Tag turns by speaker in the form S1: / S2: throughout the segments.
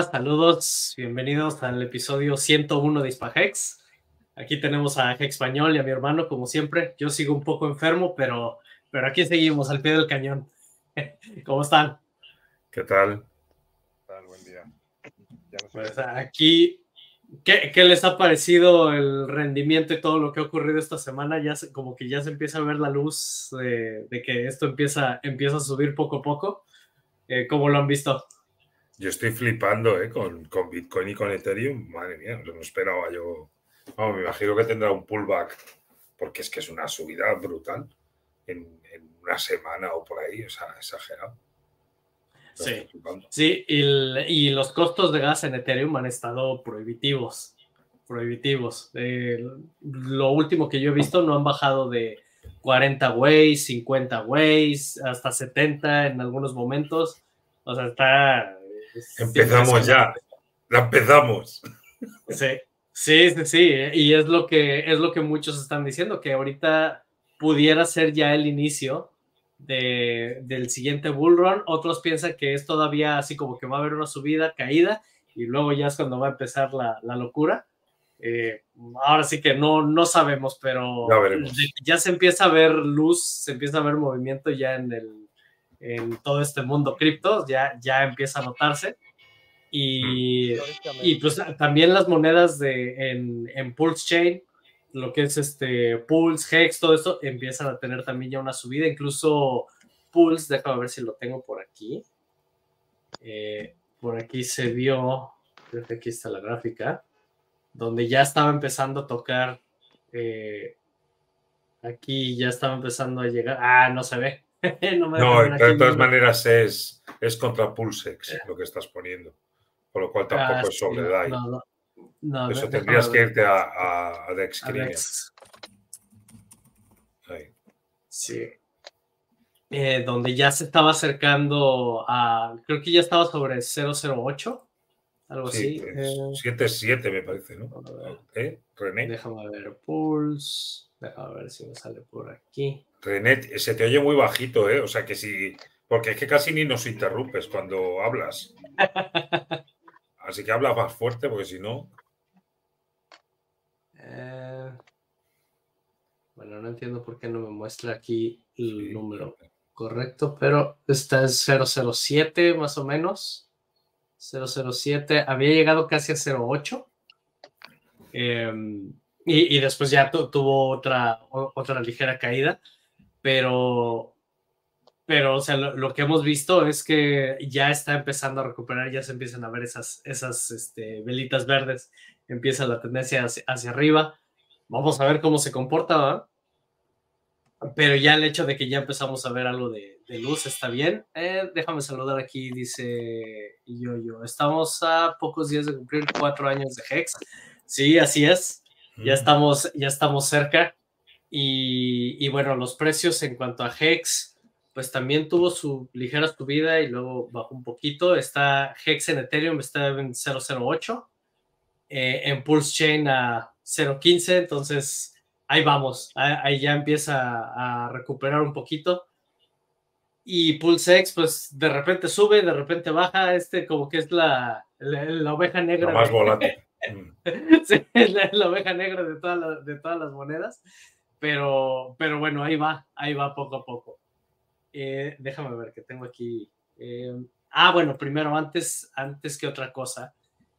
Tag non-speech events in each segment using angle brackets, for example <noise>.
S1: Saludos, bienvenidos al episodio 101 de Hispahex. Aquí tenemos a Hex Español y a mi hermano, como siempre. Yo sigo un poco enfermo, pero, pero aquí seguimos al pie del cañón. <laughs> ¿Cómo están?
S2: ¿Qué tal?
S3: Buen día.
S1: Pues aquí, ¿qué, ¿qué, les ha parecido el rendimiento y todo lo que ha ocurrido esta semana? Ya se, como que ya se empieza a ver la luz de, de que esto empieza, empieza a subir poco a poco. Eh, ¿Cómo lo han visto?
S2: Yo estoy flipando ¿eh? con, con, Bitcoin y con Ethereum. Madre mía, no esperaba yo. Vamos, me imagino que tendrá un pullback, porque es que es una subida brutal en, en una semana o por ahí, o sea, exagerado.
S1: Sí, sí y, el, y, los costos de gas en Ethereum han estado prohibitivos. Prohibitivos. Eh, lo último que yo he visto no han bajado de 40 ways, 50 ways, hasta 70 en algunos momentos. O sea, está.
S2: Empezamos ya. La empezamos.
S1: Sí, sí, sí, sí. Y es lo que es lo que muchos están diciendo, que ahorita pudiera ser ya el inicio de, del siguiente bull run. Otros piensan que es todavía así como que va a haber una subida, caída, y luego ya es cuando va a empezar la, la locura. Eh, ahora sí que no, no sabemos, pero
S2: ya,
S1: ya, se empieza a ver luz, se empieza a ver movimiento ya en, el, en todo este mundo cripto, ya, ya empieza a notarse. Y, y pues también las monedas de, en, en Pulse Chain, lo que es este Pulse, Hex, todo esto empiezan a tener también ya una subida, incluso Pulse, déjame ver si lo tengo por aquí. Eh, por aquí se vio, creo que aquí está la gráfica, donde ya estaba empezando a tocar, eh, aquí ya estaba empezando a llegar, ah, no se ve. <laughs>
S2: no, me no de todas maneras es, es contra Pulsex lo que estás poniendo, por lo cual tampoco ah, es sobre DAI.
S1: No,
S2: Eso tendrías que irte a, a, a Dex.
S1: A Dex. Sí. Eh, donde ya se estaba acercando a. Creo que ya estaba sobre 008. Algo
S2: sí,
S1: así.
S2: 7-7 eh, me parece, ¿no? ¿Eh? René.
S1: Déjame ver. Pulse. Déjame ver si me sale por aquí.
S2: René, se te oye muy bajito, ¿eh? O sea que si. Porque es que casi ni nos interrumpes cuando hablas. <laughs> Así que habla más fuerte, porque si no.
S1: Eh, bueno, no entiendo por qué no me muestra aquí el sí. número correcto, pero está en 007 más o menos. 007, había llegado casi a 08. Eh, y, y, después ya tuvo otra, otra ligera caída, pero, pero o sea, lo, lo, que hemos visto es que ya está empezando a recuperar, ya se empiezan a ver esas, esas este, velitas verdes empieza la tendencia hacia, hacia, arriba. Vamos a ver cómo se comporta, ¿verdad? Pero ya el hecho de que ya empezamos a ver algo de, de luz está bien. Eh, déjame saludar aquí, dice yo, yo. Estamos a pocos días de cumplir cuatro años de Hex. Sí, así es. Ya estamos, ya estamos cerca. Y, y bueno, los precios en cuanto a Hex, pues también tuvo su ligera subida y luego bajó un poquito. Está Hex en Ethereum, está en 008 eh, en Pulse Chain a 0.15, entonces ahí vamos, ahí ya empieza a recuperar un poquito. Y PulseX, pues de repente sube, de repente baja, este como que es la, la, la oveja negra.
S2: La más volátil. <laughs>
S1: sí, es la, la, oveja negra de, toda la, de todas las monedas, pero, pero bueno, ahí va, ahí va poco a poco. Eh, déjame ver que tengo aquí. Eh, ah, bueno, primero, antes, antes que otra cosa,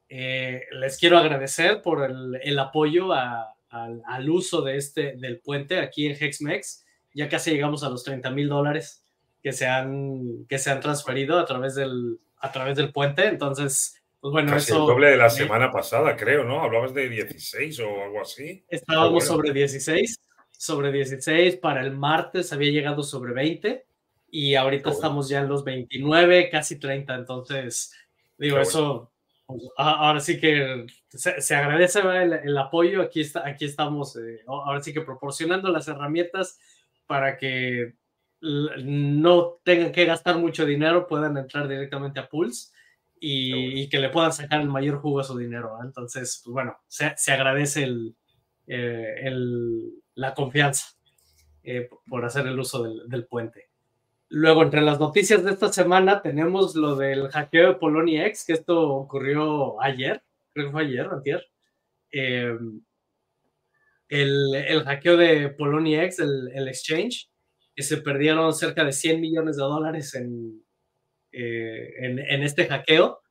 S1: eh, les quiero agradecer por el, el apoyo a, a, al uso de este, del puente aquí en Hexmex. Ya casi llegamos a los 30 mil dólares que se, han, que se han transferido a través del, a través del puente. Entonces, pues bueno,
S2: casi
S1: eso.
S2: el doble de la semana pasada, creo, ¿no? Hablabas de 16 o algo así.
S1: Estábamos bueno. sobre 16, sobre 16. Para el martes había llegado sobre 20 y ahorita bueno. estamos ya en los 29, casi 30. Entonces, digo, eso ahora sí que se, se agradece el, el, apoyo. Aquí, está, aquí estamos, eh, ahora sí que proporcionando las herramientas para que no tengan que gastar mucho dinero, puedan entrar directamente a Pulse y, y que le puedan sacar el mayor jugo a su dinero. ¿eh? Entonces, pues bueno, se, se agradece el, eh, el, la confianza eh, por hacer el uso del, del puente Luego, entre las noticias de esta semana, tenemos lo del hackeo de Polonia X, que esto ocurrió ayer, creo que fue ayer, antier. Eh, el, el, hackeo de Polonia X, el, el, exchange, que se perdieron cerca de 100 millones de dólares en, eh, en, en, este hackeo,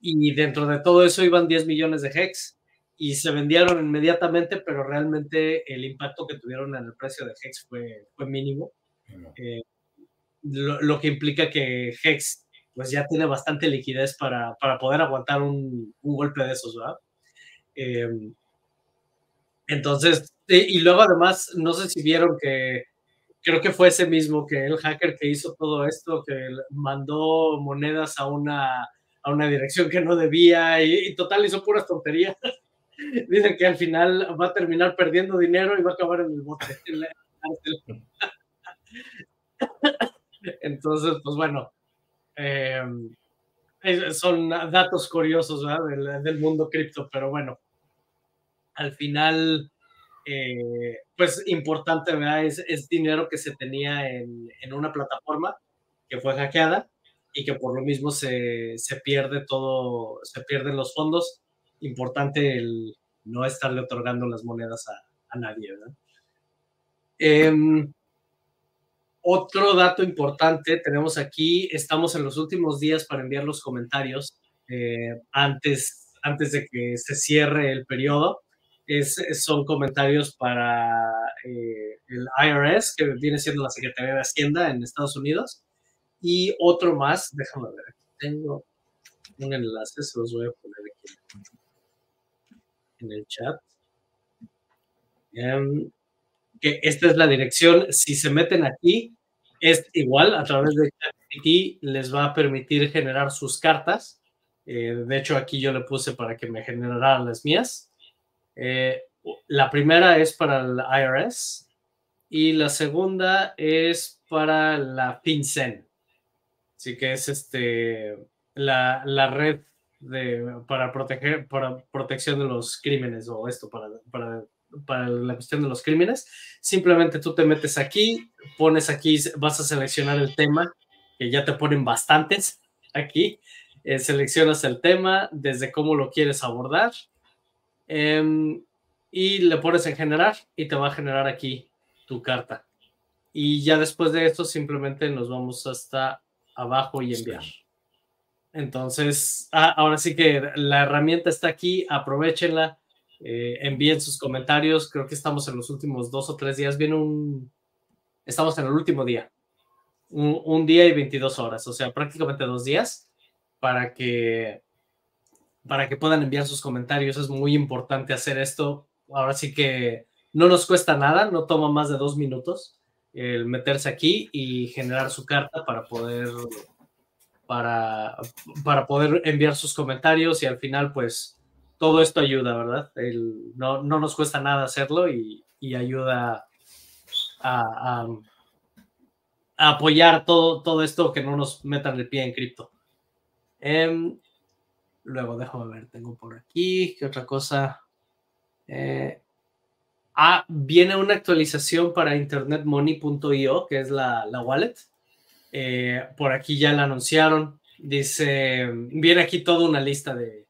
S1: y dentro de todo eso iban 10 millones de hex, y se vendieron inmediatamente, pero realmente el impacto que tuvieron en el precio de hex fue, fue mínimo. Eh, lo, lo, que implica que Hex pues ya tiene bastante liquidez para, para poder aguantar un, un, golpe de esos, ¿verdad? Eh, entonces, y luego además, no sé si vieron que creo que fue ese mismo que el hacker que hizo todo esto, que mandó monedas a una, a una dirección que no debía y, y total hizo puras tonterías. <laughs> Dicen que al final va a terminar perdiendo dinero y va a acabar en el bote. <laughs> <laughs> Entonces, pues bueno, eh, son datos curiosos del, del, mundo cripto, pero bueno, al final, eh, pues importante. Es, es, dinero que se tenía en, en, una plataforma que fue hackeada y que por lo mismo se, se pierde todo, se pierden los fondos. Importante el no estarle otorgando las monedas a, a nadie. Eh, otro dato importante, tenemos aquí, estamos en los últimos días para enviar los comentarios eh, antes, antes de que se cierre el periodo. Es, son comentarios para eh, el IRS, que viene siendo la Secretaría de Hacienda en Estados Unidos. Y otro más, déjame ver, tengo un enlace, se los voy a poner aquí en el chat. Um, que esta es la dirección. Si se meten aquí, es igual, a través de ChatGPT les va a permitir generar sus cartas. Eh, de hecho, aquí yo le puse para que me generaran las mías. Eh, la primera es para el IRS y la segunda es para la FinCEN. Así que es este, la, la red de, para proteger, para protección de los crímenes o esto, para, para para la cuestión de los crímenes. Simplemente tú te metes aquí, pones aquí, vas a seleccionar el tema, que ya te ponen bastantes aquí. Eh, seleccionas el tema, desde cómo lo quieres abordar. Eh, y le pones en generar y te va a generar aquí tu carta. Y ya después de esto simplemente nos vamos hasta abajo y enviar. Entonces, ah, ahora sí que la herramienta está aquí, aprovechenla eh, envíen sus comentarios. Creo que estamos en los últimos dos o tres días. Viene un. Estamos en el último día. Un, un, día y 22 horas, o sea, prácticamente dos días para que para que puedan enviar sus comentarios. Es muy importante hacer esto. Ahora sí que no nos cuesta nada, no toma más de dos minutos el meterse aquí y generar su carta para poder para, para poder enviar sus comentarios y al final pues todo esto ayuda, ¿verdad? El, no, no, nos cuesta nada hacerlo y, y ayuda a, apoyar todo, todo esto que no nos metan el pie en cripto. Eh, luego, déjame ver, tengo por aquí, ¿qué otra cosa? Eh, ah, viene una actualización para internetmoney.io, que es la, la wallet. Eh, por aquí ya la anunciaron. Dice, viene aquí toda una lista de,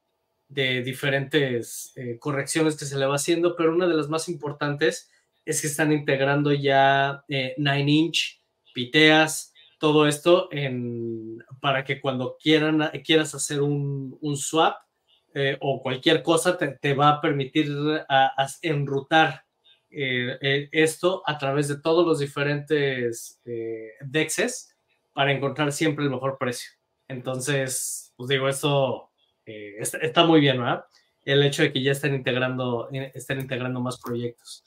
S1: de diferentes eh, correcciones que se le va haciendo, pero una de las más importantes es que están integrando ya eh, Nine Inch, Piteas, todo esto en, para que cuando quieran, quieras hacer un, swap eh, o cualquier cosa te, va a permitir enrutar eh, esto a través de todos los diferentes dexes para encontrar siempre el mejor precio. Entonces, pues digo, esto eh, está, muy bien, ¿verdad? El hecho de que ya estén integrando, eh, estén integrando más proyectos.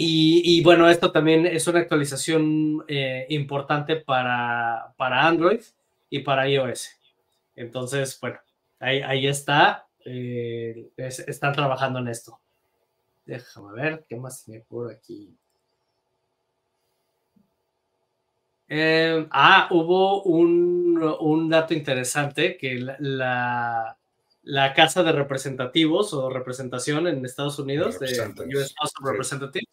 S1: Y, bueno, esto también es una actualización eh, importante para, para, Android y para iOS. Entonces, bueno, ahí, está. Eh, es, están trabajando en esto. Déjame ver, ¿qué más tiene por aquí? Eh, ah, hubo un, un, dato interesante que la, la, Casa de Representativos o representación en Estados Unidos, de US House of Representatives,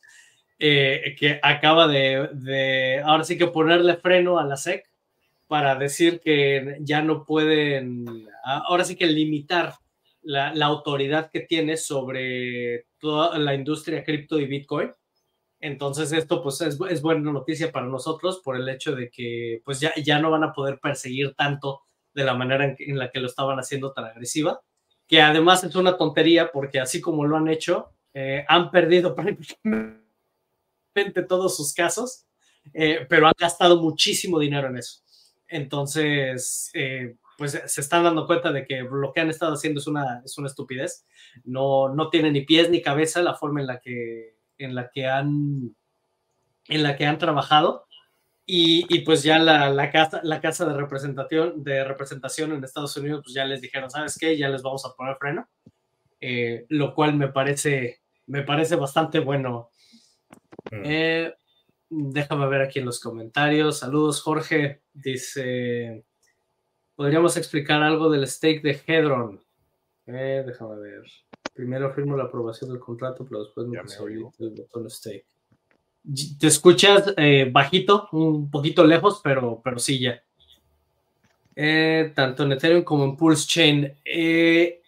S1: eh, que acaba de, ahora sí que ponerle freno a la SEC para decir que ya no pueden, ahora sí que limitar la, autoridad que tiene sobre toda la industria cripto y Bitcoin. Entonces esto pues es, es, buena noticia para nosotros por el hecho de que pues ya, ya no van a poder perseguir tanto de la manera en, la que lo estaban haciendo tan agresiva, que además es una tontería porque así como lo han hecho, eh, han perdido <laughs> prácticamente todos sus casos, eh, pero han gastado muchísimo dinero en eso. Entonces, eh, pues se están dando cuenta de que lo que han estado haciendo es una, es una estupidez. No, no tiene ni pies ni cabeza la forma en la que, en la que, han, en la que han trabajado. Y, pues ya la, la, casa, la casa de representación, de representación en Estados Unidos, pues ya les dijeron, ¿sabes qué? Ya les vamos a poner freno. Eh, lo cual me parece, me parece bastante bueno. Mm. Eh, déjame ver aquí en los comentarios. Saludos, Jorge. Dice, ¿podríamos explicar algo del stake de Hedron? Eh, déjame ver. Primero firmo la aprobación del contrato, pero después me el botón stake te escuchas eh, bajito, un poquito lejos, pero, pero sí ya. Eh, tanto en Ethereum como en Pulse Chain. Eh,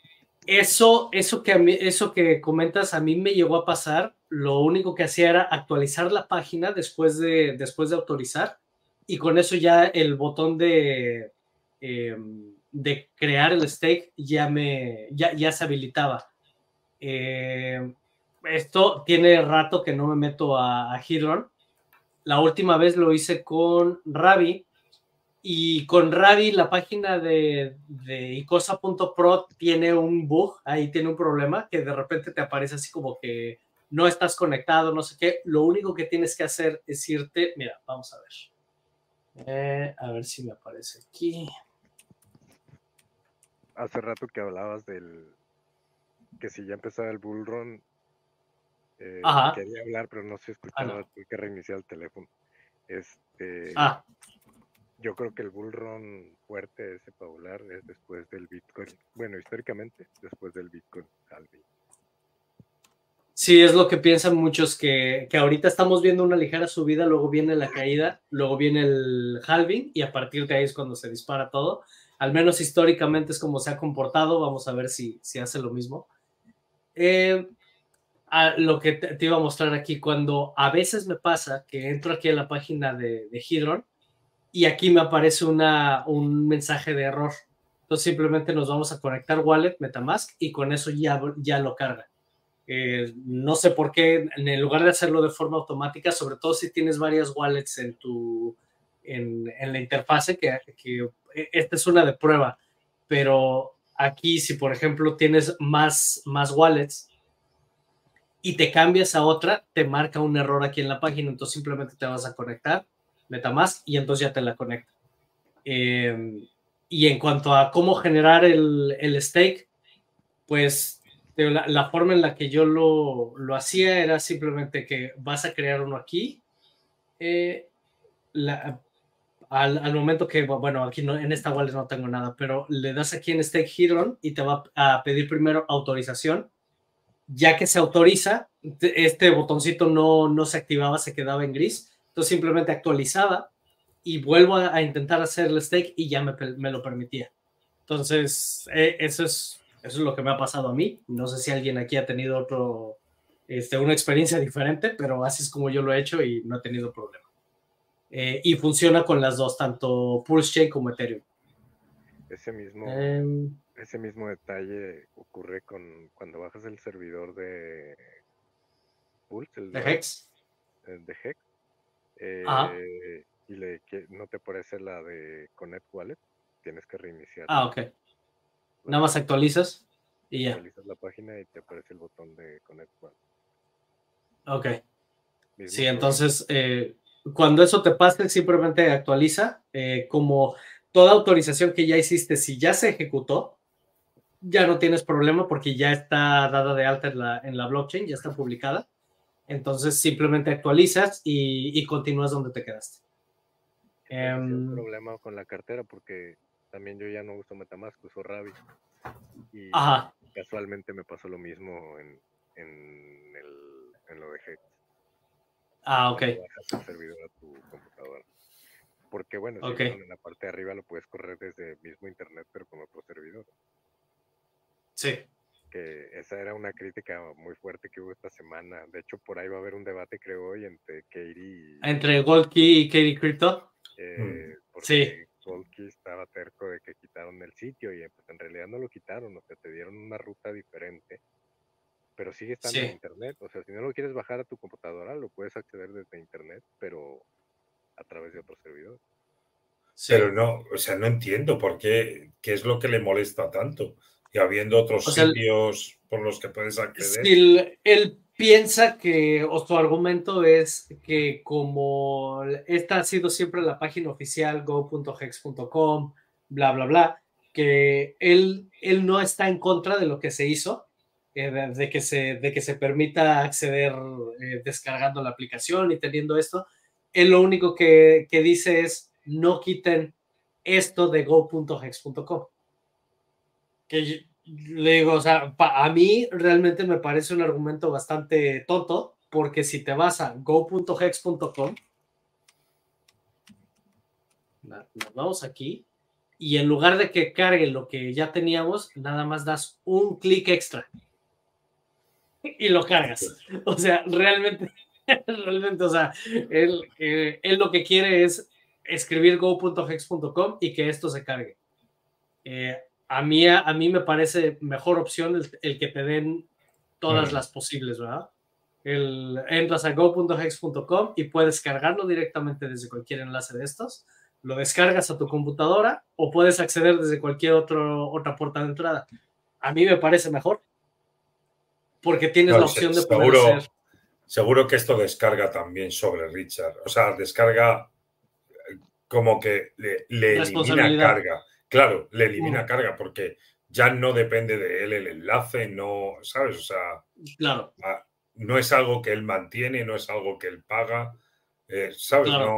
S1: eso, eso, que a mí, eso que comentas a mí me llegó a pasar. Lo único que hacía era actualizar la página después de, después de autorizar y con eso ya el botón de, em, de crear el stake ya, me, ya, ya se habilitaba. Eh, esto tiene rato que no me meto a, a La última vez lo hice con Ravi. Y con Ravi, la página de, de icosa.pro tiene un bug, ahí tiene un problema que de repente te aparece así como que no estás conectado, no sé qué. Lo único que tienes que hacer es irte. Mira, vamos a ver. Eh, a ver si me aparece aquí.
S3: Hace rato que hablabas del que si ya empezaba el bullrun, eh, quería hablar, pero no se escuchaba, tuve que reiniciar el teléfono. Este,
S1: ah.
S3: Yo creo que el bullrun fuerte ese paular es después del Bitcoin. Bueno, históricamente, después del Bitcoin halving.
S1: Sí, es lo que piensan muchos, que, que, ahorita estamos viendo una ligera subida, luego viene la caída, luego viene el halving y a partir de ahí es cuando se dispara todo. Al menos históricamente es como se ha comportado, vamos a ver si, si hace lo mismo. Eh, lo que te, iba a mostrar aquí, cuando a veces me pasa que entro aquí a la página de, de Hydron y aquí me aparece una, un mensaje de error. Entonces simplemente nos vamos a conectar Wallet, Metamask y con eso ya, ya lo carga. Eh, no sé por qué, en lugar de hacerlo de forma automática, sobre todo si tienes varias wallets en tu en, en la interfase, que, que esta es una de prueba, pero aquí si por ejemplo tienes más, más wallets, y te cambias a otra, te marca un error aquí en la página, entonces simplemente te vas a conectar, MetaMask, y entonces ya te la conecta. Em, y en cuanto a cómo generar el, el stake, pues la, forma en la que yo lo, lo, hacía era simplemente que vas a crear uno aquí. Eh, al, al, momento que, bueno, aquí no, en esta wallet no tengo nada, pero le das aquí en Stake Hero y te va a pedir primero autorización ya que se autoriza, este botoncito no, no se activaba, se quedaba en gris, entonces simplemente actualizaba y vuelvo a, intentar hacer el stake y ya me, me lo permitía. Entonces, eh, eso, es, eso es lo que me ha pasado a mí. No sé si alguien aquí ha tenido otro, este, una experiencia diferente, pero así es como yo lo he hecho y no he tenido problema. Eh, y funciona con las dos, tanto Pulse Chain como Ethereum.
S3: Ese mismo, em, ese mismo detalle ocurre con cuando bajas el servidor de Pulse, el
S1: de Hex.
S3: de Hex. Eh, y le, no te aparece la de Connect Wallet, tienes que reiniciar.
S1: Ah, ok. Nada más actualizas y ya.
S3: Actualizas la página y te aparece el botón de Connect Wallet.
S1: Ok. sí, entonces, eh, cuando eso te pase, simplemente actualiza. Eh, como toda autorización que ya hiciste, si ya se ejecutó, ya no tienes problema porque ya está dada de alta en la, en la blockchain, ya está publicada. Entonces simplemente actualizas y, continúas donde te quedaste.
S3: un em, problema con la cartera porque también yo ya no uso Metamask, uso Ravi. Y casualmente me pasó lo mismo en, en, el, en lo de Hex.
S1: Ah, ok.
S3: Bajas el servidor a tu computadora. Porque bueno, en la parte de arriba lo puedes correr desde el mismo internet, pero con otro servidor.
S1: Sí.
S3: Que esa era una crítica muy fuerte que hubo esta semana. De hecho, por ahí va a haber un debate, creo hoy, entre Katie.
S1: Entre Goldkey y Katie Crypto.
S3: Eh, mm. sí. Goldkey estaba terco de que quitaron el sitio y pues, en realidad no lo quitaron, o sea, te dieron una ruta diferente pero sigue estando en internet. O sea, si no lo quieres bajar a tu computadora, lo puedes acceder desde internet, pero a través de otro servidor.
S2: Pero no, o sea, no entiendo por qué, qué es lo que le molesta tanto. Y habiendo otros sitios por los que puedes acceder.
S1: él, piensa que, o su argumento es que como esta ha sido siempre la página oficial go.hex.com, bla, bla, bla, que él, él no está en contra de lo que se hizo, eh, de, que se, de que se permita acceder eh, descargando la aplicación y teniendo esto. Él lo único que, que dice es no quiten esto de go.hex.com. Que le digo, o sea, a mí realmente me parece un argumento bastante tonto, porque si te vas a go.hex.com, nos vamos aquí, y en lugar de que cargue lo que ya teníamos, nada más das un clic extra y lo cargas. O sea, realmente, <laughs> realmente, o sea, él, eh, él lo que quiere es escribir go.hex.com y que esto se cargue. Eh, a, mí, a mí me parece mejor opción el, que te den todas las posibles, ¿verdad? El, entras a go.hex.com y puedes cargarlo directamente desde cualquier enlace de estos, lo descargas a tu computadora o puedes acceder desde cualquier otro, otra puerta de entrada. A mí me parece mejor porque tienes la opción de poder seguro, hacer.
S2: Seguro que esto descarga también sobre Richard. O sea, descarga eh, como que le, elimina carga. Claro, le elimina mm. carga porque ya no depende de él el enlace, no, ¿sabes? O sea,
S1: claro.
S2: No es algo que él mantiene, no es algo que él paga, eh, ¿sabes? No.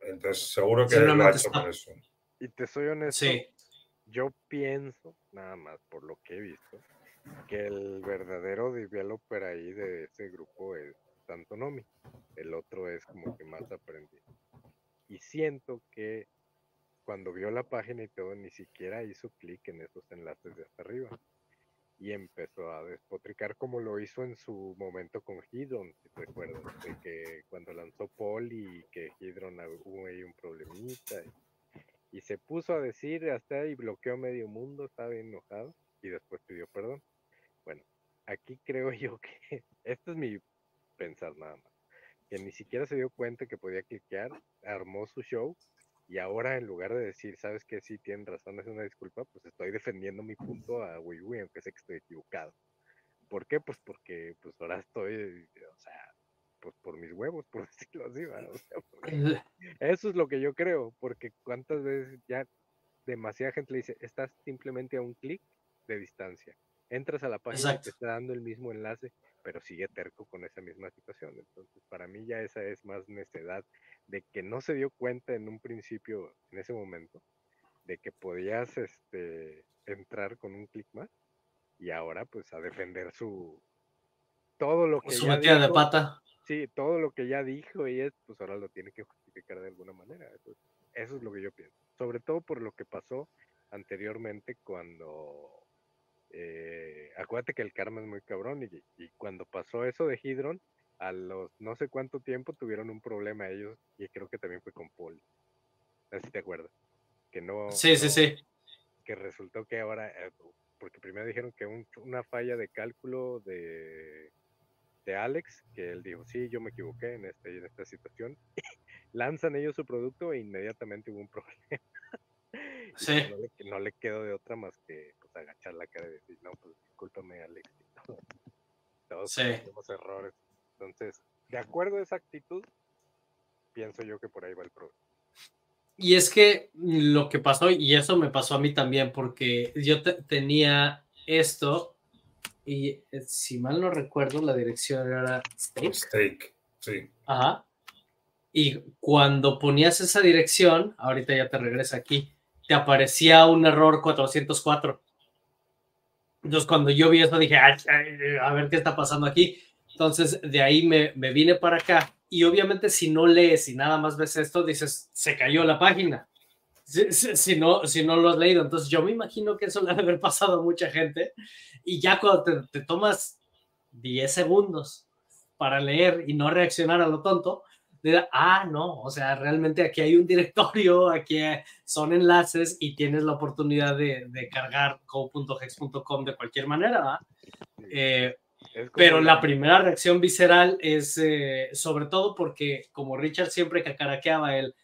S2: Entonces, seguro que lo ha hecho por eso.
S3: Y te soy honesto, yo pienso, nada más por lo que he visto, que el verdadero developer ahí de ese grupo es Nomi. El otro es como que más aprendiz. Y siento que cuando vio la página y todo, ni siquiera hizo clic en esos enlaces de hasta arriba. Y empezó a despotricar como lo hizo en su momento con Hidron, si te acuerdas, de que cuando lanzó Paul y que Hidron hubo ahí un problemita. Y, y se puso a decir hasta y bloqueó medio mundo, estaba enojado y después pidió perdón. Bueno, aquí creo <laughs> yo que, esto es mi pensar nada más, que ni siquiera se dio cuenta que podía cliquear, armó su show y ahora en lugar de decir, sabes que sí, tienen razón, es una disculpa, pues estoy defendiendo mi punto a Wii aunque sé que estoy equivocado. ¿Por qué? Pues porque pues ahora estoy, o sea, pues por mis huevos, por <laughs> decirlo así, <laughs> eso es lo que yo creo, porque cuántas veces ya demasiada gente le dice, estás simplemente a un clic de distancia entras a la página y te está dando el mismo enlace, pero sigue terco con esa misma situación. Entonces, para mí ya esa es más necedad de que no se dio cuenta en un principio, en ese momento, de que podías este, entrar con un clic más y ahora pues a defender su todo lo que
S1: su ya de pata.
S3: Sí, todo lo que ya dijo y es, pues ahora lo tiene que justificar de alguna manera. eso es lo que yo pienso. Sobre todo por lo que pasó anteriormente cuando eh, acuérdate que el karma es muy cabrón y, cuando pasó eso de Hidron, a los no sé cuánto tiempo tuvieron un problema ellos y creo que también fue con Paul. Así te acuerdas. Que no.
S1: Sí, sí, sí.
S3: Que resultó que ahora, eh, porque primero dijeron que una falla de cálculo de, de Alex, que él dijo, sí, yo me equivoqué en, este, en esta situación. <laughs> Lanzan ellos su producto e inmediatamente hubo un <laughs> problema.
S1: Sí.
S3: No le, no le, quedó de otra más que pues, agachar la cara y decir, no, pues discúlpame, Alex. <laughs> Todos tenemos errores. Entonces, de acuerdo a esa actitud, pienso yo que por ahí va el problema.
S1: Y es que lo que pasó, y eso me pasó a mí también, porque yo tenía esto, y eh, si mal no recuerdo, la dirección era
S2: Steak. Steak, sí.
S1: Ajá. Y cuando ponías esa dirección, ahorita ya te regresa aquí, te aparecía un error 404. Entonces, cuando yo vi eso, dije, a ver qué está pasando aquí. Entonces, de ahí me, vine para acá y obviamente si no lees y nada más ves esto, dices, se cayó la página. Si, no, si no lo has leído. Entonces yo me imagino que eso le debe haber pasado a mucha gente. Y ya cuando te, te tomas 10 segundos para leer y no reaccionar a lo tonto, ah, no, o sea, realmente aquí hay un directorio, aquí son enlaces y tienes la oportunidad de, cargar co.hex.com de cualquier manera, eh, pero la primera reacción visceral es eh, sobre todo porque como Richard siempre cacaraqueaba él,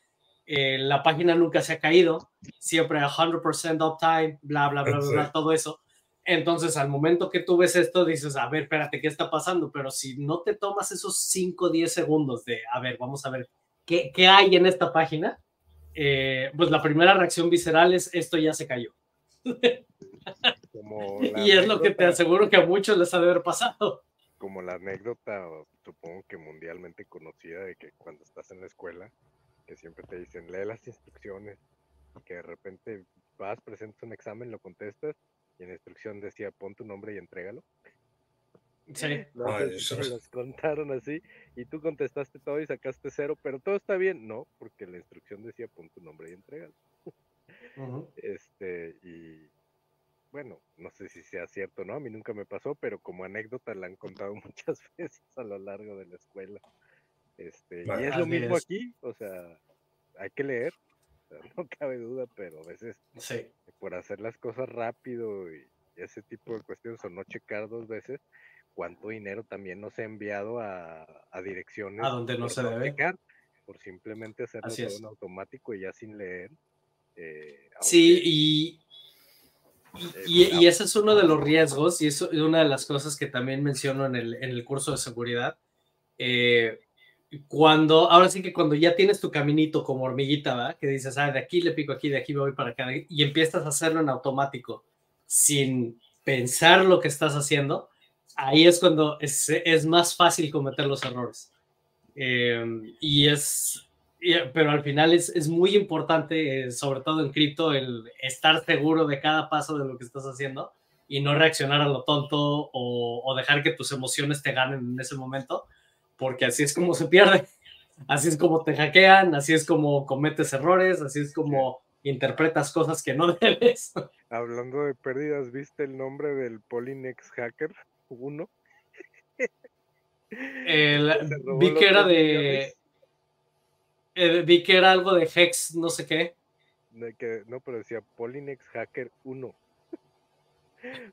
S1: eh, la página nunca se ha caído, siempre 100% uptime, bla, bla, bla, bla, bla, todo eso. Entonces, al momento que tú ves esto, dices, a ver, espérate, ¿qué está pasando? Pero si no te tomas esos 5 o 10 segundos de, a ver, vamos a ver, ¿qué, qué hay en esta página? Eh, pues la primera reacción visceral es, esto ya se cayó. <laughs> y es lo que te aseguro que a muchos les ha de haber pasado.
S3: Como la anécdota, supongo que mundialmente conocida, de que cuando estás en la escuela, que siempre te dicen, lee las instrucciones, que de repente vas, presentas un examen, lo contestas y en la instrucción decía pon tu nombre y entrégalo.
S1: Sí.
S3: Los, contaron así y tú contestaste todo y sacaste cero, pero todo está bien. No, porque la instrucción decía pon tu nombre y entrégalo. Este, y bueno, no sé si sea cierto, ¿no? A mí nunca me pasó, pero como anécdota la han contado <laughs> muchas veces a lo largo de la escuela. Este, y es lo mismo aquí, o sea, hay que leer, <laughs> no cabe duda, pero a veces por hacer las cosas rápido y ese tipo de cuestiones o no checar dos veces, cuánto dinero también nos ha enviado a, direcciones
S1: a donde no se debe checar,
S3: por simplemente hacerlo todo en automático y ya sin leer.
S1: Eh, sí, y, y, ese es uno de los riesgos y es una de las cosas que también menciono en el, en el curso de seguridad. Eh, cuando, ahora sí que cuando ya tienes tu caminito como hormiguita, ¿va? Que dices, ah, de aquí le pico aquí, de aquí me voy para acá, y empiezas a hacerlo en automático, sin pensar lo que estás haciendo, ahí es cuando es, es más fácil cometer los errores. Em, y es, pero al final es, es muy importante, eh, sobre todo en cripto, el estar seguro de cada paso de lo que estás haciendo y no reaccionar a lo tonto o, o dejar que tus emociones te ganen en ese momento porque así es como se pierde, así es como te hackean, así es como cometes errores, así es como interpretas cosas que no <laughs> debes.
S3: Hablando de pérdidas, ¿viste el nombre del Polinex Hacker 1? <laughs>
S1: vi que era de... Eh, vi que era algo de Hex, no sé qué.
S3: no, pero decía Polinex Hacker 1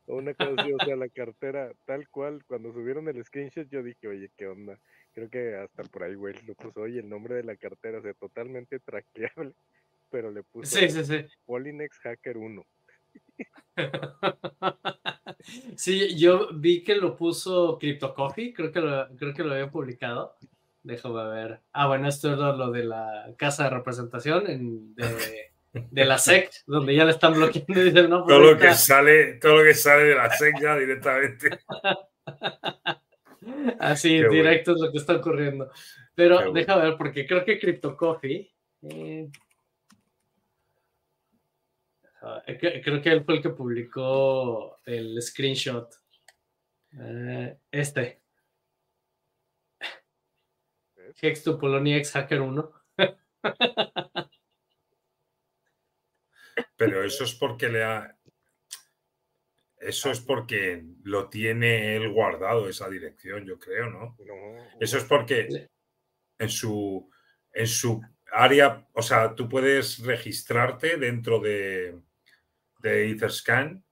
S3: o una cosa así, o sea, la cartera tal cual, cuando subieron el screenshot yo dije, oye, ¿qué onda? Creo que hasta por ahí, güey, lo puso, oye, el nombre de la cartera, o sea, totalmente traqueable, pero le puso
S1: sí, sí, sí.
S3: Polinex Hacker 1. <laughs>
S1: sí, yo vi que lo puso Crypto Coffee, creo que lo, creo que lo había publicado. Déjame ver. Ah, bueno, esto es lo de la casa de representación en, de, <laughs> de la SEC, donde ya le están bloqueando y dicen, no,
S2: pues todo, lo que sale, todo lo que sale de la SEC ya directamente. <laughs>
S1: Así, directo es lo que está ocurriendo. Pero deja ver, porque creo que Crypto Coffee. Eh, creo que él fue el que publicó el screenshot. Eh, este. Hex to Polonia X Hacker 1. <laughs>
S2: Pero eso es porque le ha. Eso es porque lo tiene él guardado, esa dirección, yo creo, ¿no? Eso es porque en su, en su área, o sea, tú puedes registrarte dentro de, de Etherscan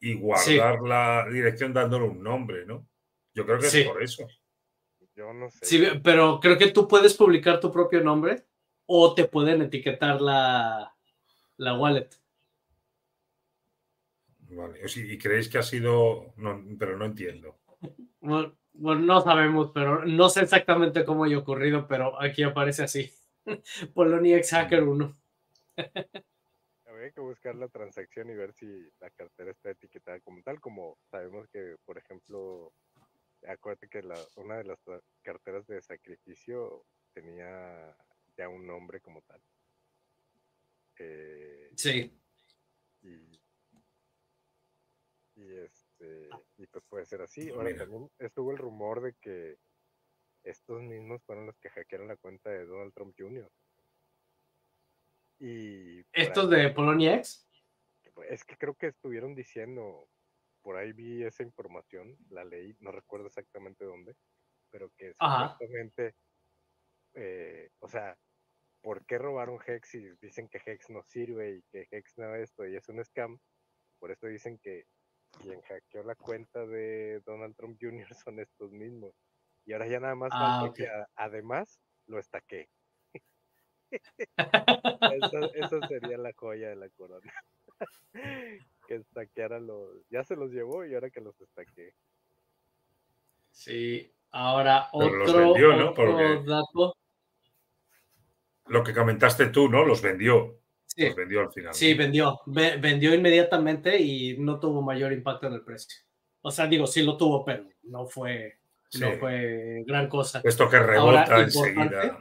S2: y guardar la dirección dándole un nombre, ¿no? Yo creo que es por eso.
S3: Yo no sé.
S1: Sí, pero creo que tú puedes publicar tu propio nombre o te pueden etiquetar la, la wallet.
S2: Vale, ¿y creéis que ha sido.? pero no entiendo.
S1: Bueno, no sabemos, pero no sé exactamente cómo haya ocurrido, pero aquí aparece así: <laughs> Polonia X Hacker 1.
S3: Habría que buscar la transacción y ver si la cartera está etiquetada como tal, como sabemos que, por ejemplo, acuérdate que la, una de las carteras de sacrificio tenía ya un nombre como tal.
S1: Eh, sí.
S3: Y, este, y pues puede ser así. Ahora también estuvo el rumor de que estos mismos fueron los que hackearon Donald Trump Jr. Y
S1: ¿Esto de Polonia X?
S3: Es que creo que estuvieron diciendo, por ahí vi esa información, la leí, no recuerdo exactamente dónde, pero que supuestamente, eh, o sea, ¿por qué robaron Hex y dicen que Hex no sirve y que Hex no esto y es un scam? Por eso dicen que quien hackeó la cuenta de Donald Trump Jr. son estos mismos. Y ahora ya nada más ah, que además lo estaqué. <laughs> eso, sería la joya de la corona. <laughs> que estaqueara los. Ya se los llevó y ahora que los estaqué.
S1: Sí, ahora otro, dato.
S2: Lo que comentaste tú, ¿no? Los vendió. Sí. Los vendió al final.
S1: Sí, vendió. vendió inmediatamente y no tuvo mayor impacto en el precio. O sea, digo, sí lo tuvo, pero no fue, no fue gran cosa.
S2: Esto que rebota enseguida.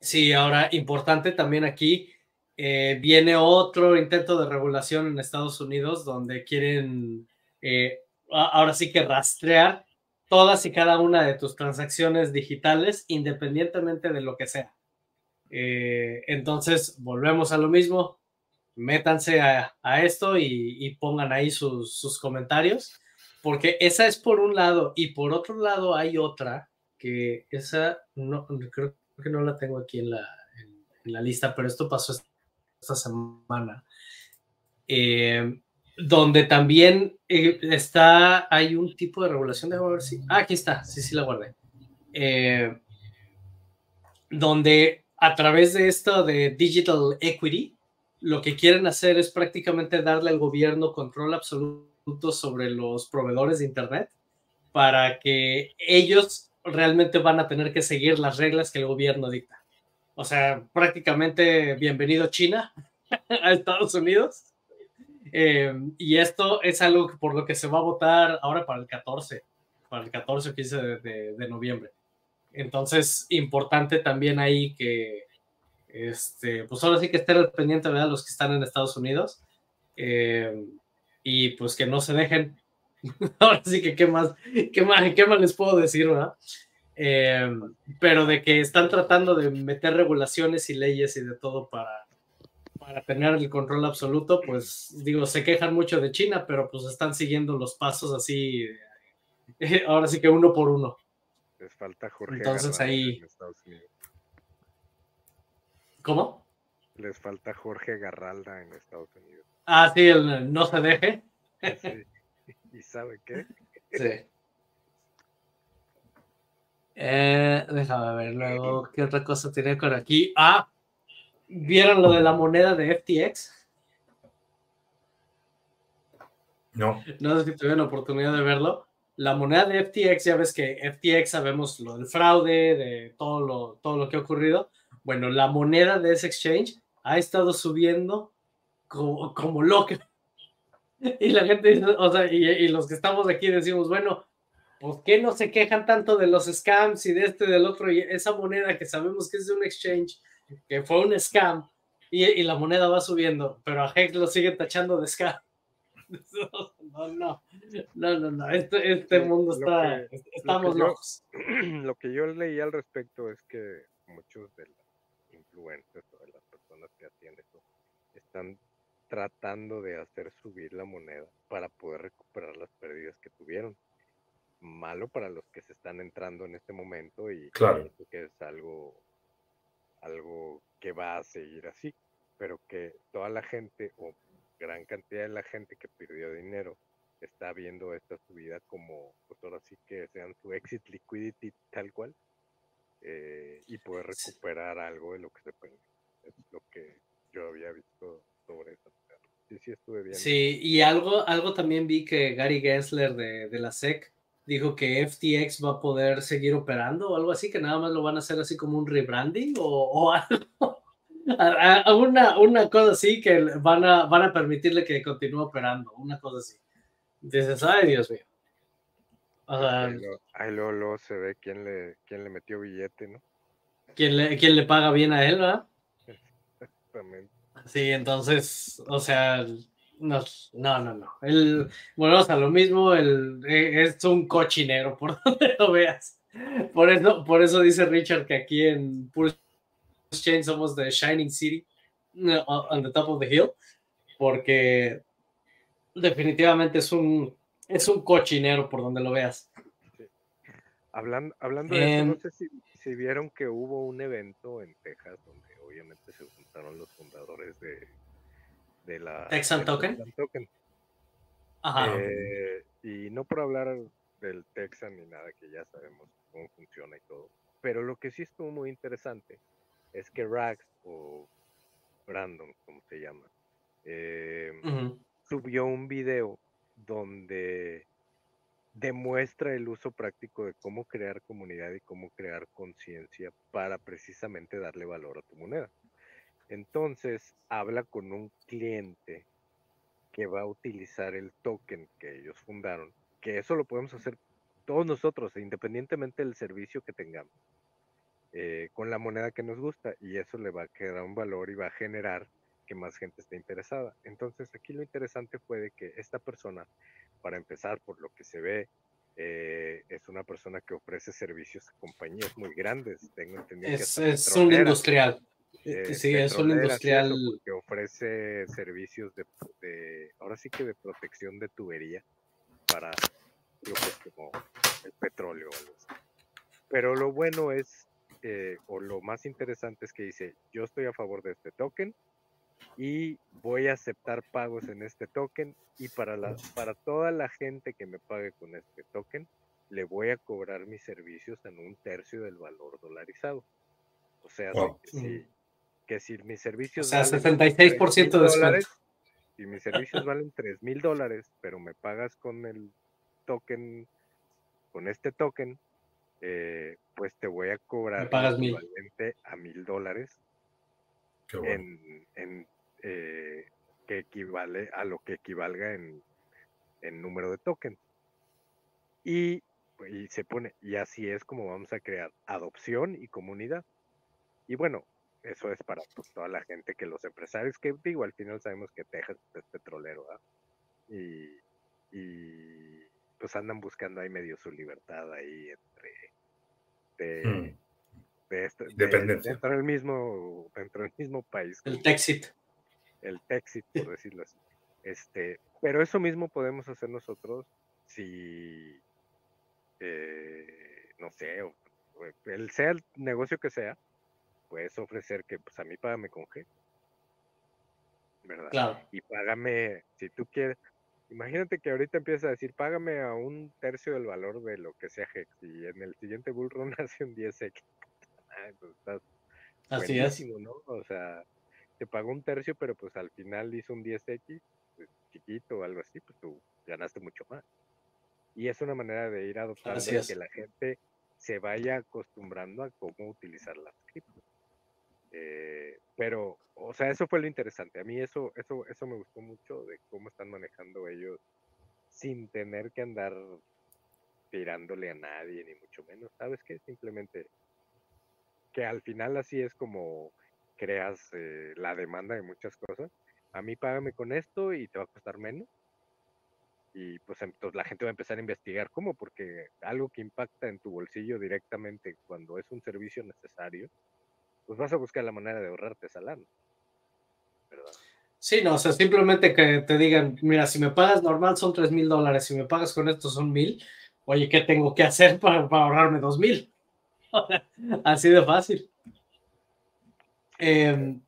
S1: Sí, ahora importante también aquí, eh, viene otro intento de regulación en Estados Unidos donde quieren eh, ahora sí que rastrear todas y cada una de tus transacciones digitales independientemente de lo que sea. Eh, entonces, volvemos a lo mismo, métanse a, esto y, pongan ahí sus, sus, comentarios, porque esa es por un lado y por otro lado hay otra que esa no creo que no la tengo aquí en la, en, la lista, pero esto pasó esta semana, eh, donde también eh, está, hay un tipo de regulación, de ver si, ah, aquí está, sí, sí la guardé, eh, donde a través de esto de Digital Equity, lo que quieren hacer es prácticamente darle al gobierno control absoluto sobre los proveedores de Internet para que ellos realmente van a tener que seguir las reglas que el gobierno dicta. O sea, prácticamente bienvenido China <laughs> a Estados Unidos. Eh, y esto es algo por lo que se va a votar ahora para el 14, para el 14 o 15 de, noviembre. Entonces, importante también ahí que, este, pues ahora sí que estén al pendiente, ¿verdad? Los que están en Estados Unidos. Eh, y pues que no se dejen <laughs> Ahora sí que qué más, qué más, qué más les puedo decir, ¿verdad? Eh, pero de que están tratando de meter regulaciones y leyes y de todo para, para tener el control absoluto, pues digo, se quejan mucho de China, pero pues están siguiendo los pasos así, ahora sí que uno por uno.
S3: Les falta Jorge.
S1: Entonces ahí... ¿Cómo?
S3: Les falta Jorge Garralda en Estados Unidos.
S1: Ah, sí, el no se deje.
S3: Sí. <laughs> ¿Y sabe qué?
S1: Sí. Eh, déjame ver luego qué otra cosa tiene por aquí. Ah, ¿vieron lo de la moneda de FTX?
S2: No.
S1: No sé si tuvieron oportunidad de verlo. La moneda de FTX, ya ves que FTX sabemos lo del fraude, de todo lo, todo lo que ha ocurrido. Bueno, la moneda de ese exchange ha estado subiendo como, como loca. <laughs> Y la gente, o sea, y, los que estamos aquí decimos, bueno, pues qué no se quejan tanto de los scams y de este y del otro, y esa moneda que sabemos que es de un exchange, que fue un scam, y, la moneda va subiendo, pero a Hex lo sigue tachando de scam. <laughs> No, no, no, no, no, este, este mundo está, estamos locos. <clears throat>
S3: lo que yo leí al respecto es que muchos de los influencers o de las personas que atienden esto están tratando de hacer subir la moneda para poder recuperar las pérdidas que tuvieron. Malo para los que se están entrando en este momento y
S2: claro.
S3: que es algo, algo que va a seguir así, pero que toda la gente o gran cantidad de la gente que perdió dinero está viendo esta subida como, pues ahora sí que sean su exit liquidity tal cual eh, y poder recuperar algo de lo que se puede. Es lo que yo había visto sobre eso sí, sí estuve bien.
S1: Sí, y algo, algo también vi que Gary Gensler de, de, la SEC dijo que FTX va a poder seguir operando o algo así, que nada más lo van a hacer así como un rebranding o, o <laughs> algo. Una, una cosa así que van a, van a permitirle que continúe operando, una cosa así. Dices, ay Dios mío.
S3: ahí, luego, se ve quién le, quién le metió billete, ¿no?
S1: ¿Quién le, quién le paga bien a él, ¿verdad? Exactamente. Sí, entonces, o sea, no, no, no, no. El, bueno, o sea, lo mismo, el, e, es un cochinero <laughs> por donde lo veas. Por eso, por eso dice Richard que aquí en Pulse Chain somos de Shining City, on the top of the hill, porque definitivamente es un, es un cochinero por donde lo veas.
S3: Hablando, hablando de eso, no em, sé si, si, vieron que hubo un evento en Texas donde obviamente se juntaron los fundadores de, de la
S1: Texan Token.
S3: Ajá. Eh, y no por hablar del Texan ni nada, que ya sabemos cómo funciona y todo. Pero lo que sí estuvo muy interesante es que Rags o Brandon, como se llama, eh, subió un video donde demuestra el uso práctico de cómo crear comunidad y cómo crear conciencia para precisamente darle valor a tu moneda. Entonces habla con un cliente que va a utilizar el token que ellos fundaron, que eso lo podemos hacer todos nosotros, independientemente del servicio que tengamos, eh, con la moneda que nos gusta, y eso le va a quedar un valor y va a generar que más gente esté interesada. Entonces aquí lo interesante fue de que esta persona, para empezar por lo que se ve, eh, es una persona que ofrece servicios a compañías muy grandes. Tengo entendido
S1: es, que es un industrial. Eh, sí, es un industrial.
S3: Que ofrece servicios de, ahora sí que de protección de tubería para lo que es como el petróleo. Pero lo bueno es, eh, o lo más interesante es que dice, yo estoy a favor de este token y voy a aceptar pagos en este token y para, la, para toda la gente que me pague con este token, le voy a cobrar mis servicios en un tercio del valor dolarizado. O sea, si, que si mis servicios...
S1: O sea, 66% de dólares,
S3: Si mis servicios valen 3 mil dólares, pero me pagas con el token, con este token, eh, pues te voy a cobrar
S1: equivalente
S3: a mil dólares en, en eh, que equivale a lo que equivalga en, en número de token. Y, y se pone, y así es como vamos a crear adopción y comunidad. Y bueno, eso es para pues, toda la gente que los empresarios, que digo, al final sabemos que Texas es petrolero, y, y, pues andan buscando ahí medio su libertad ahí entre de, mm. de, este, dentro del mismo, dentro del mismo país.
S1: El Texit.
S3: El Texit, por decirlo así. Este, pero eso mismo podemos hacer nosotros si eh, no sé, el sea el negocio que sea, puedes ofrecer que pues a mí págame con G. ¿Verdad?
S1: Claro.
S3: Y págame, si tú quieres, imagínate que ahorita empiezas a decir, págame a un tercio del valor de lo que sea G. Y en el siguiente bull run <laughs> hace un 10x. Ah, pues estás
S1: Así es.
S3: ¿no? O sea, te pagó un tercio, pero pues al final hizo un 10x, pues, chiquito o algo así, pues tú ganaste mucho más. Y es una manera de ir adoptando que la gente se vaya acostumbrando a cómo utilizar las criptos. Eh, pero, o sea, eso fue lo interesante. A mí eso, eso, eso me gustó mucho de cómo están manejando ellos sin tener que andar tirándole a nadie, ni mucho menos. ¿Sabes qué? Simplemente que al final así es como creas eh, la demanda de muchas cosas. A mí págame con esto y te va a costar menos. Y pues entonces la gente va a empezar a investigar cómo, porque algo que impacta en tu bolsillo directamente cuando es un servicio necesario, pues vas a buscar la manera de ahorrarte esa lana. ¿verdad?
S1: Sí, no, o sea, simplemente que te digan, mira, si me pagas normal son tres mil dólares, si me pagas con esto son mil, oye, ¿qué tengo que hacer para, ahorrarme dos mil? <laughs> Así de fácil. Em,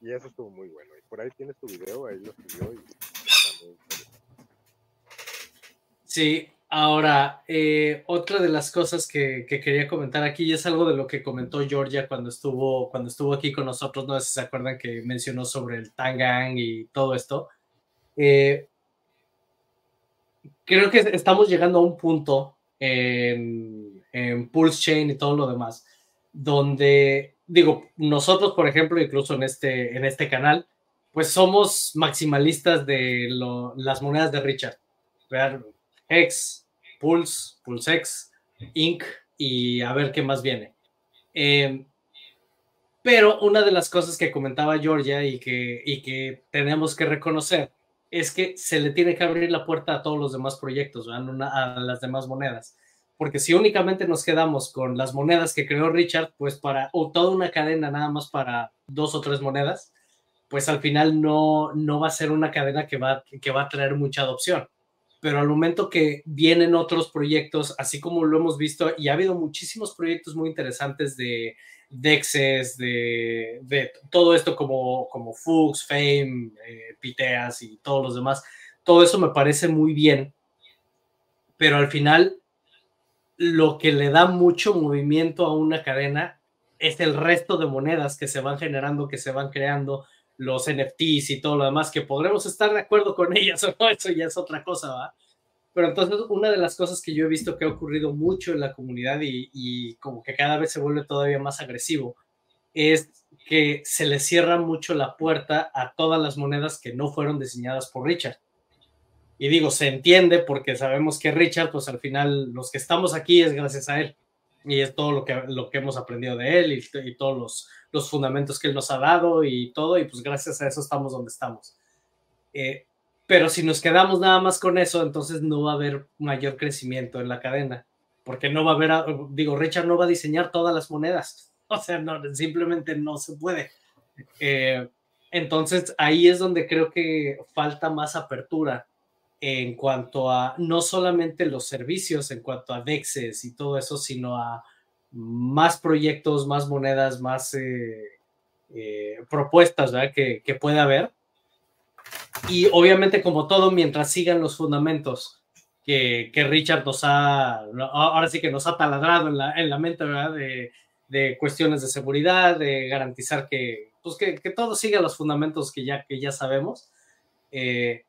S3: y eso estuvo muy bueno. Y por ahí tienes tu video, ahí lo subió. Y...
S1: Sí, Ahora, eh, otra de las cosas que, quería comentar aquí, y es algo de lo que comentó Georgia cuando estuvo, cuando estuvo aquí con nosotros, no sé si se acuerdan que mencionó sobre el Tangang y todo esto. Eh, creo que estamos llegando a un punto en, en Pulse Chain y todo lo demás, donde, digo, nosotros, por ejemplo, incluso en este, en este canal, pues somos maximalistas de las monedas de Richard. Hex, Pulse, PulseX, Inc. y a ver qué más viene. Em, pero una de las cosas que comentaba Georgia y que, y que tenemos que reconocer es que se le tiene que abrir la puerta a todos los demás proyectos, a las demás monedas. porque si únicamente nos quedamos con las monedas que creó Richard, pues para, o toda una cadena nada más para dos o tres monedas, pues al final no, no va a ser una cadena que va, que va a traer mucha adopción. Pero al momento que vienen otros proyectos, así como lo hemos visto, y ha habido muchísimos proyectos muy interesantes de Dexes, de, de todo esto como, como Fuchs, Fame, eh, Piteas y todos los demás, todo eso me parece muy bien, pero al final lo que le da mucho movimiento a una cadena es el resto de monedas que se van generando, que se van creando, los NFTs y todo lo demás, que podremos estar de acuerdo con ellas <laughs> o no, eso ya es otra cosa, ¿va? Pero entonces una de las cosas que yo he visto que ha ocurrido mucho en la comunidad y, y como que cada vez se vuelve todavía más agresivo, es que se le cierra mucho la puerta a todas las monedas que no fueron diseñadas por Richard. Y digo, se entiende porque sabemos que Richard, pues al final los que estamos aquí es gracias a él. Y es todo lo que, lo que hemos aprendido de él y, todos los, los, fundamentos que él nos ha dado y todo. Y pues gracias a eso estamos donde estamos. Eh, pero si nos quedamos nada más con eso, entonces no va a haber mayor crecimiento en la cadena. Porque no va a haber, digo, Richard no va a diseñar todas las monedas. <laughs> O sea, no, simplemente no se puede. Eh, entonces ahí es donde creo que falta más apertura en cuanto a no solamente los servicios, en cuanto a DEXes y todo eso, sino a más proyectos, más monedas, más eh, eh, propuestas Que, que puede haber. Y obviamente, como todo, mientras sigan los fundamentos que, que, Richard nos ha, ahora sí que nos ha taladrado en la, en la mente, ¿verdad? De, de cuestiones de seguridad, de garantizar que, pues que, que, todo siga los fundamentos que ya, que ya sabemos. Eh,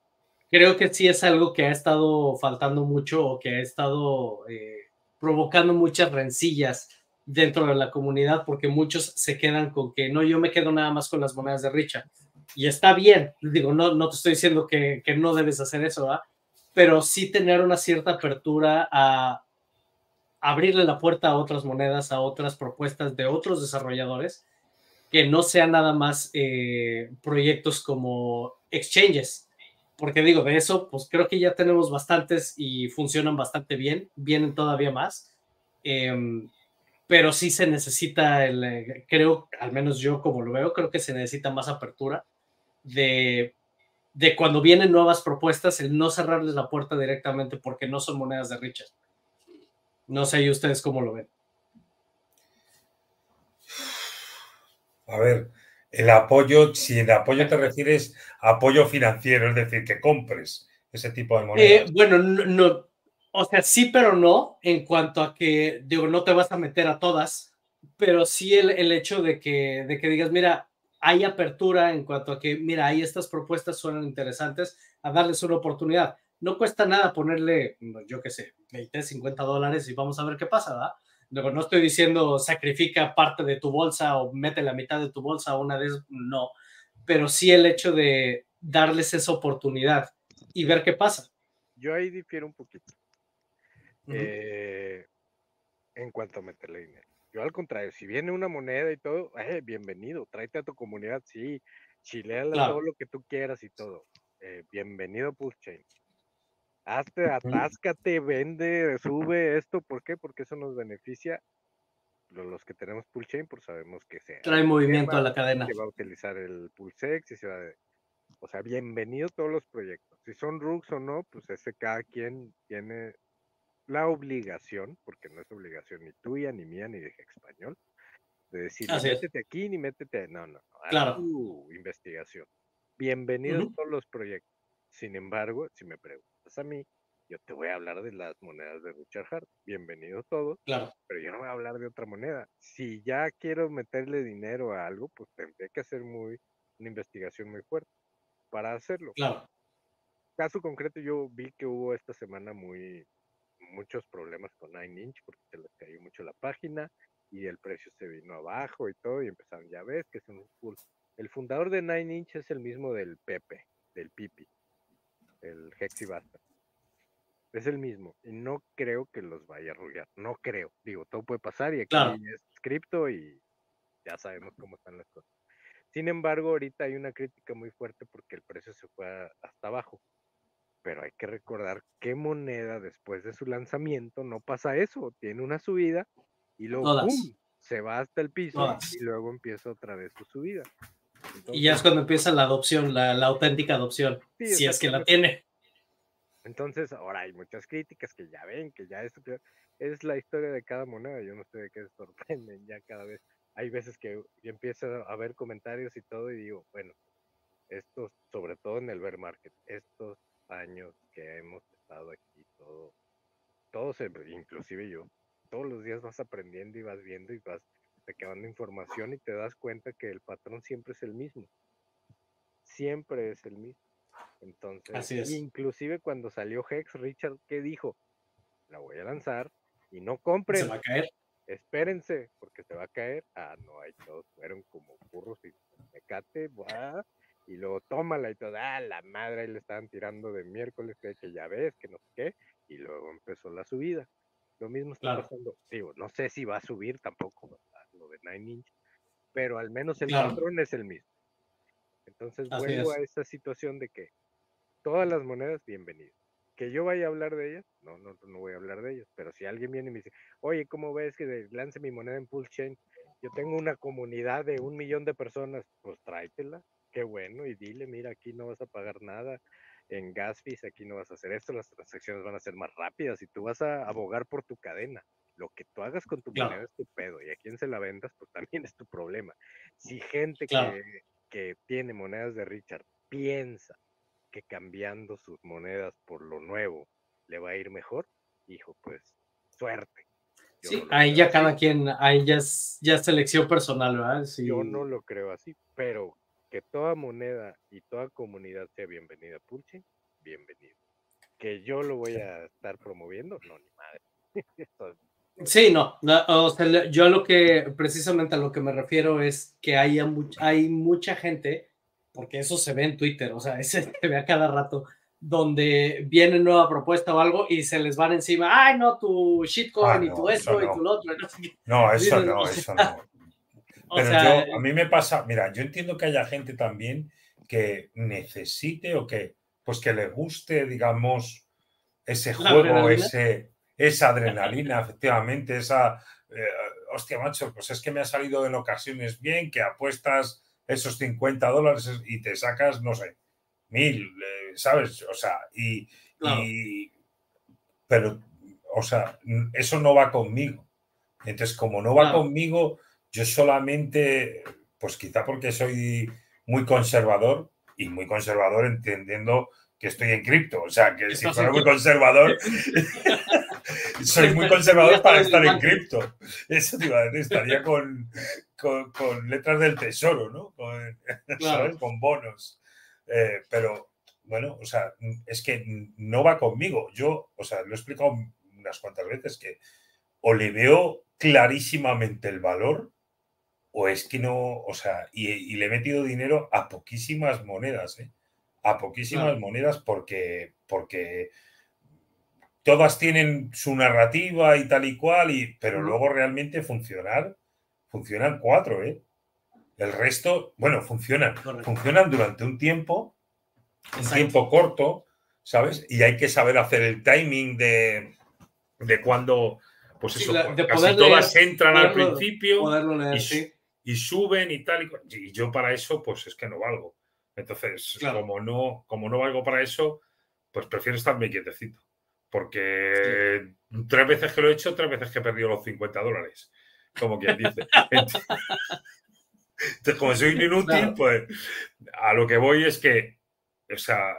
S1: creo que sí es algo que ha estado faltando mucho o que ha estado eh, provocando muchas rencillas dentro de la comunidad porque muchos se quedan con que no, yo me quedo nada más con las monedas de Richard. Y está bien, digo, no, no te estoy diciendo que, que no debes hacer eso, ¿verdad? pero sí tener una cierta apertura a abrirle la puerta a otras monedas, a otras propuestas de otros desarrolladores, que no sean nada más eh, proyectos como exchanges, porque digo, de eso, pues creo que ya tenemos bastantes y funcionan bastante bien, vienen todavía más, em, pero sí se necesita, el, eh, creo, al menos yo como lo veo, creo que se necesita más apertura de, de cuando vienen nuevas propuestas, el no cerrarles la puerta directamente porque no son monedas de Richard. No sé, ¿y ustedes cómo lo ven?
S2: A ver, el apoyo, si el apoyo te refieres a apoyo financiero, es decir, que compres ese tipo de monedas.
S1: Eh, bueno, no, o sea, sí, pero no, en cuanto a que, digo, no te vas a meter a todas, pero sí el, hecho de que, de que digas, mira, hay apertura en cuanto a que, mira, ahí estas propuestas suenan interesantes, a darles una oportunidad. No cuesta nada ponerle, yo qué sé, 20, 50 dólares y vamos a ver qué pasa, ¿verdad? No estoy diciendo sacrifica parte de tu bolsa o mete la mitad de tu bolsa una vez, no, pero sí el hecho de darles esa oportunidad y ver qué pasa.
S3: Yo ahí difiero un poquito. Eh, en cuanto a meterle dinero. Yo al contrario, si viene una moneda y todo, eh, bienvenido, tráete a tu comunidad, sí, chileala todo lo que tú quieras y todo. Eh, bienvenido Chain hazte, atáscate, vende, sube esto, ¿por qué? Porque eso nos beneficia. Los que tenemos Chain, pues sabemos que se
S1: trae movimiento a la cadena.
S3: Se va a utilizar el Pulsex y se va a... O sea, bienvenido todos los proyectos. Si son RUGs o no, pues ese cada quien tiene la obligación, porque no es obligación ni tuya, ni mía, ni de español, de decir, métete aquí ni métete. No, no, no.
S1: Claro.
S3: Tu investigación. Bienvenidos todos los proyectos. Sin embargo, si me preguntas a mí, yo te voy a hablar de las monedas de Richard Hart. Bienvenidos todos.
S1: Claro.
S3: Pero yo no voy a hablar de otra moneda. Si ya quiero meterle dinero a algo, pues tendría que hacer muy, una investigación muy fuerte para hacerlo.
S1: Claro.
S3: Caso concreto, yo vi que hubo esta semana muy muchos problemas con Nine Inch porque se les cayó mucho la página y el precio se vino abajo y todo y empezaron, ya ves que es un full. El fundador de Nine Inch es el mismo del Pepe, del Pipi el Hexibasta. Es el mismo. Y no creo que los vaya a arrullar. No creo. Digo, todo puede pasar y aquí es cripto y ya sabemos cómo están las cosas. Sin embargo, ahorita hay una crítica muy fuerte porque el precio se fue hasta abajo. pero hay que recordar qué moneda después de su lanzamiento no pasa eso, tiene una subida y luego ¡pum! se va hasta el piso y luego empieza otra vez su subida.
S1: Y ya es cuando empieza la adopción, la, auténtica adopción, si es que la tiene.
S3: Entonces, ahora hay muchas críticas que ya ven, que ya esto es la historia de cada moneda. Yo no sé de qué se sorprenden ya cada vez. Hay veces que empieza a ver comentarios y todo y digo, bueno, estos, sobre todo en el bear market, estos años que hemos estado aquí, todo, todos, inclusive yo, todos los días vas aprendiendo y vas viendo y vas recabando información y te das cuenta que el patrón siempre es el mismo. Siempre es el mismo. Entonces, inclusive cuando salió Hex, Richard, ¿qué dijo? La voy a lanzar y no compren.
S1: Se va a caer.
S3: Espérense, porque se va a caer. Ah, no, ahí todos fueron como burros y mecate, y luego tómala y toda, ah, la madre, ahí le estaban tirando de miércoles, que, ya ves, que no sé qué, y luego empezó la subida. Lo mismo está pasando, digo, no sé si va a subir tampoco de Nine Inch, pero al menos el patrón es el mismo. Entonces vuelvo a esa situación de que todas las monedas, bienvenidas. Que yo vaya a hablar de ellas, no, no, no voy a hablar de ellas, pero si alguien viene y me dice, oye, ¿cómo ves que lance mi moneda en Pulse Chain? Yo tengo una comunidad de un millón de personas, pues tráetela, qué bueno, y dile, mira, aquí no vas a pagar nada, en gas fees aquí no vas a hacer esto, las transacciones van a ser más rápidas y tú vas a abogar por tu cadena. Lo que tú hagas con tu moneda es tu pedo y a quien se la vendas, pues también es tu problema. Si gente que, que tiene monedas de Richard piensa que cambiando sus monedas por lo nuevo le va a ir mejor, hijo, pues suerte.
S1: sí, ahí ya cada quien, ahí ya es, ya selección personal, ¿verdad?
S3: Yo no lo creo así, pero que toda moneda y toda comunidad sea bienvenida Pulche, bienvenido. Que yo lo voy a estar promoviendo, no, ni madre. <laughs>
S1: sí, no, o sea, yo a lo que, precisamente a lo que me refiero es que haya hay mucha gente, porque eso se ve en Twitter, o sea, ese <laughs> se ve a cada rato, donde viene nueva propuesta o algo y se les van encima, ay, no, tu shitcoin ah, y tu esto y tu otro.
S2: No, eso no, eso no. Pero yo, a mí me pasa, mira, yo entiendo que haya gente también que necesite o que, pues que le guste, digamos, ese juego, ese, esa adrenalina, efectivamente, esa, eh, hostia, macho, pues es que me ha salido en ocasiones bien, que apuestas esos 50 dólares y te sacas, no sé, mil, eh, ¿sabes? O sea, y, pero, o sea, eso no va conmigo. Entonces, como no va conmigo, yo solamente, pues quizá porque soy muy conservador y muy conservador entendiendo que estoy en cripto. O sea, que si fuera muy conservador, <laughs> soy muy conservador para estar en cripto. Eso te iba a decir, estaría con, con, letras del tesoro, ¿no? Con, <laughs> ¿sabes? con bonos. Eh, pero bueno, o sea, es que no va conmigo. Yo, o sea, lo he explicado unas cuantas veces que o le veo clarísimamente el valor o es que no, o sea, y, le he metido dinero a poquísimas monedas, ¿eh? A poquísimas monedas porque, porque todas tienen su narrativa y tal y cual, y, pero luego realmente funcionar, funcionan cuatro, ¿eh? El resto, bueno, funcionan, funcionan durante un tiempo, un tiempo corto, ¿sabes? Y hay que saber hacer el timing de, de cuando, pues eso, casi todas entran al principio y suben y tal. Y, yo para eso, pues es que no valgo. Entonces, como, no, como no valgo para eso, pues prefiero estar bien quietecito. Porque tres veces que lo he hecho, tres veces que he perdido los 50 dólares. Como quien dice. <laughs> Entonces, como soy inútil, pues a lo que voy es que, o sea,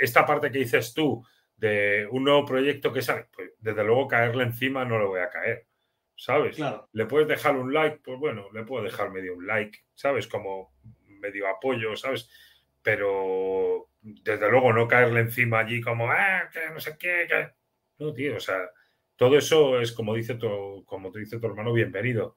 S2: esta parte que dices tú de un nuevo proyecto que sale, pues desde luego caerle encima no le voy a caer. ¿sabes? Le puedes dejar un like, pues bueno, le puedo dejar medio un like, ¿sabes? Como medio apoyo, ¿sabes? Pero desde luego no caerle encima allí como, ah, que no sé qué, que... No, tío, o sea, todo eso es como dice tu, como te dice tu hermano, bienvenido.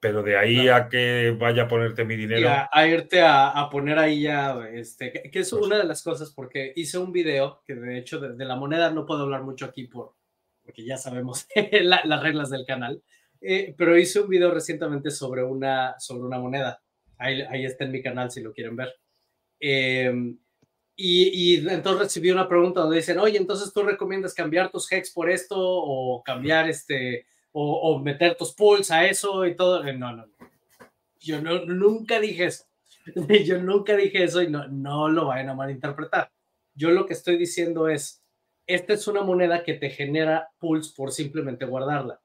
S2: Pero de ahí a que vaya a ponerte mi dinero.
S1: A, irte a, poner ahí ya, este, que, es pues una de las cosas, porque hice un video que de hecho de, la moneda no puedo hablar mucho aquí por, porque ya sabemos <laughs> las reglas del canal, eh, pero hice un video recientemente sobre una, sobre una moneda. Ahí, ahí, está en mi canal si lo quieren ver. Em, y, y, entonces recibí una pregunta donde dicen, oye, entonces tú recomiendas cambiar tus hex por esto o cambiar este, o, o meter tus pools a eso y todo. No, no, no. Yo no, nunca dije eso. <laughs> Yo nunca dije eso y no, no lo vayan a malinterpretar. Yo lo que estoy diciendo es, esta es una moneda que te genera pools por simplemente guardarla.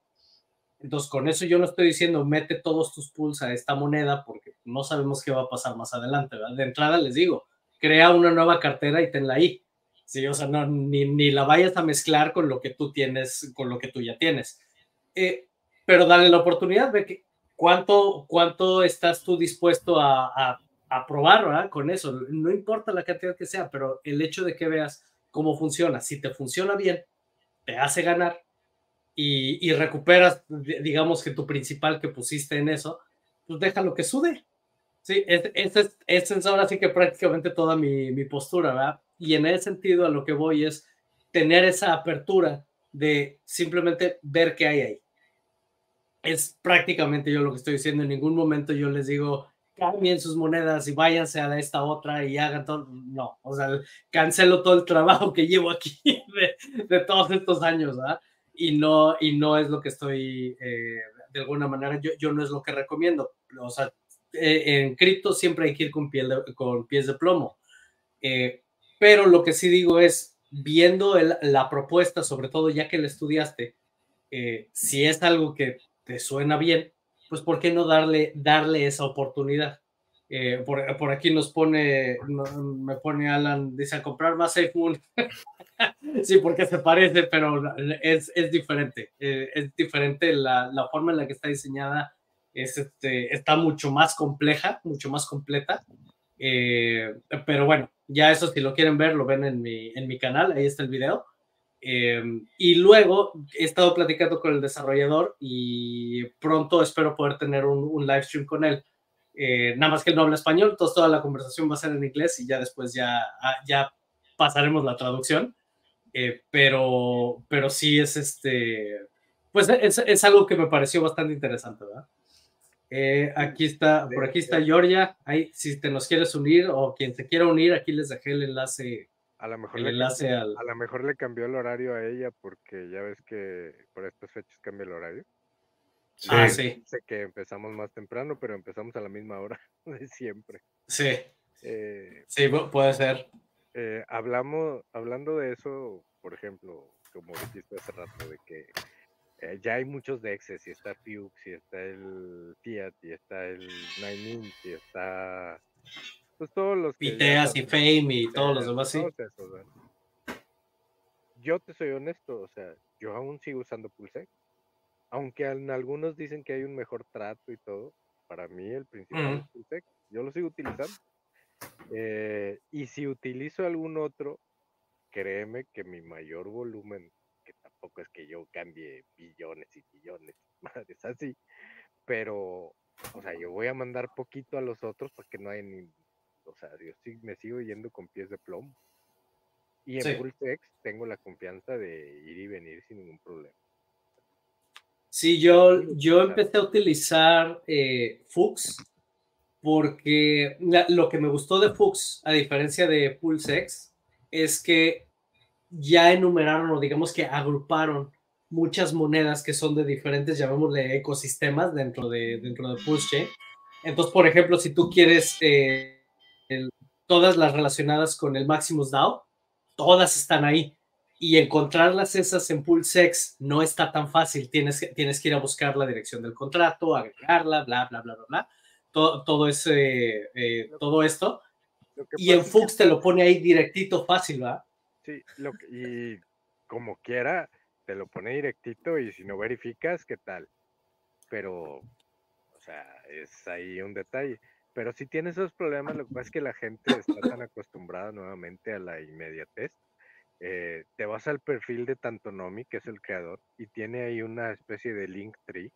S1: Entonces, con eso yo no estoy diciendo mete todos tus pools a esta moneda porque no sabemos qué va a pasar más adelante. ¿verdad? De entrada les digo, crea una nueva cartera y tenla ahí. Sí, o sea, no, ni, la vayas a mezclar con lo que tú tienes, con lo que tú ya tienes. Eh, pero dale la oportunidad, de que cuánto, cuánto estás tú dispuesto a, a, probar con eso. No importa la cantidad que sea, pero el hecho de que veas cómo funciona, si te funciona bien, te hace ganar y, y recuperas, digamos que tu principal que pusiste en eso, pues déjalo que sude. Sí, esa es, es, es, ahora sí que prácticamente toda mi, mi, postura, ¿verdad? Y en ese sentido a lo que voy es tener esa apertura de simplemente ver qué hay ahí. Es prácticamente yo lo que estoy diciendo. En ningún momento yo les digo, cambien sus monedas y váyanse a esta otra y hagan todo. No, o sea, cancelo todo el trabajo que llevo aquí <laughs> de, de todos estos años, ¿verdad? Y no, y no es lo que estoy, eh, de alguna manera, yo, yo no es lo que recomiendo. O sea, eh, en cripto siempre hay que ir con, pies de plomo. Eh, pero lo que sí digo es, viendo la propuesta, sobre todo ya que la estudiaste, eh, si es algo que te suena bien, pues ¿por qué no darle, darle esa oportunidad? Por, aquí nos pone, me pone Alan, dice comprar más iPhone. <laughs> sí, porque se parece, pero es, diferente. Es diferente la, la forma en la que está diseñada es este, está mucho más compleja, mucho más completa. Eh, pero bueno, ya eso si lo quieren ver, lo ven en mi, en mi canal, ahí está el video. Eh, y luego he estado platicando con el desarrollador y pronto espero poder tener un, un live stream con él. Eh, nada más que él no habla español, entonces toda la conversación va a ser en inglés y ya después ya, ah, ya pasaremos la traducción. Eh, pero, pero sí es este, pues es, es algo que me pareció bastante interesante, ¿verdad? Eh, aquí está, por aquí está Georgia. Ahí, si te nos quieres unir o quien te quiera unir, aquí les dejé el enlace.
S3: A lo mejor,
S1: el
S3: le,
S1: enlace
S3: cambió,
S1: al...
S3: a lo mejor le cambió el horario a ella porque ya ves que por estas fechas cambia el horario.
S1: Sí. Ah, sí.
S3: Sé que empezamos más temprano, pero empezamos a la misma hora <laughs> de siempre.
S1: Sí.
S3: Eh,
S1: sí, puede ser.
S3: Eh, hablamos, hablando de eso, por ejemplo, como dijiste hace rato, de que eh, ya hay muchos dexes, y está Fuchs, y está el Fiat, y está el Nine y está pues todos los
S1: que Piteas y Fame y todos los demás, sí.
S3: Yo te soy honesto, o sea, yo aún sigo usando Pulse, aunque en algunos dicen que hay un mejor trato y todo, para mí el principal -huh. es Pulse, yo lo sigo utilizando. Eh, y si utilizo algún otro, créeme que mi mayor volumen tampoco es que yo cambie billones y billones, <laughs> madres así, pero, o sea, yo voy a mandar poquito a los otros porque no hay ni, o sea, yo sí me sigo yendo con pies de plomo. Y en sí. Pulsex tengo la confianza de ir y venir sin ningún problema.
S1: Sí, yo, yo empecé a utilizar eh, Fux porque la, lo que me gustó de Fux, a diferencia de Pulsex, es que ya enumeraron o digamos que agruparon muchas monedas que son de diferentes, llamémosle ecosistemas dentro de, dentro de PulseChain. Entonces, por ejemplo, si tú quieres eh, el, todas las relacionadas con el Maximus DAO, todas están ahí. Y encontrarlas esas en PulseX no está tan fácil. Tienes, tienes que ir a buscar la dirección del contrato, agregarla, bla, bla, bla, bla, bla. Todo, todo, ese, eh, todo esto. Y en Fux te lo pone ahí directito, fácil, ¿va?
S3: Sí, lo y como quiera, te lo pone directito y si no verificas, ¿qué tal? Pero, o sea, es ahí un detalle. Pero si tienes esos problemas, lo que pasa es que la gente está tan acostumbrada nuevamente a la inmediatez. Eh, te vas al perfil de Tantonomi, que es el creador, y tiene ahí una especie de link tree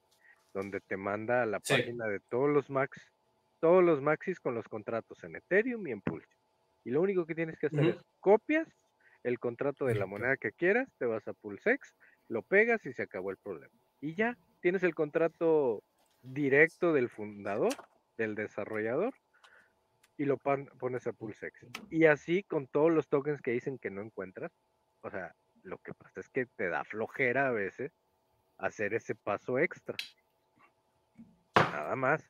S3: donde te manda a la sí. página de todos los max, todos los maxis con los contratos en Ethereum y en Pulse. Y lo único que tienes que hacer uh -huh. es copias el contrato de la moneda que quieras, te vas a Pulsex, lo pegas y se acabó el problema. Y ya tienes el contrato directo del fundador, del desarrollador, y lo pones a PulseX. Y así con todos los tokens que dicen que no encuentras. O sea, lo que pasa es que te da flojera a veces hacer ese paso extra. Nada más.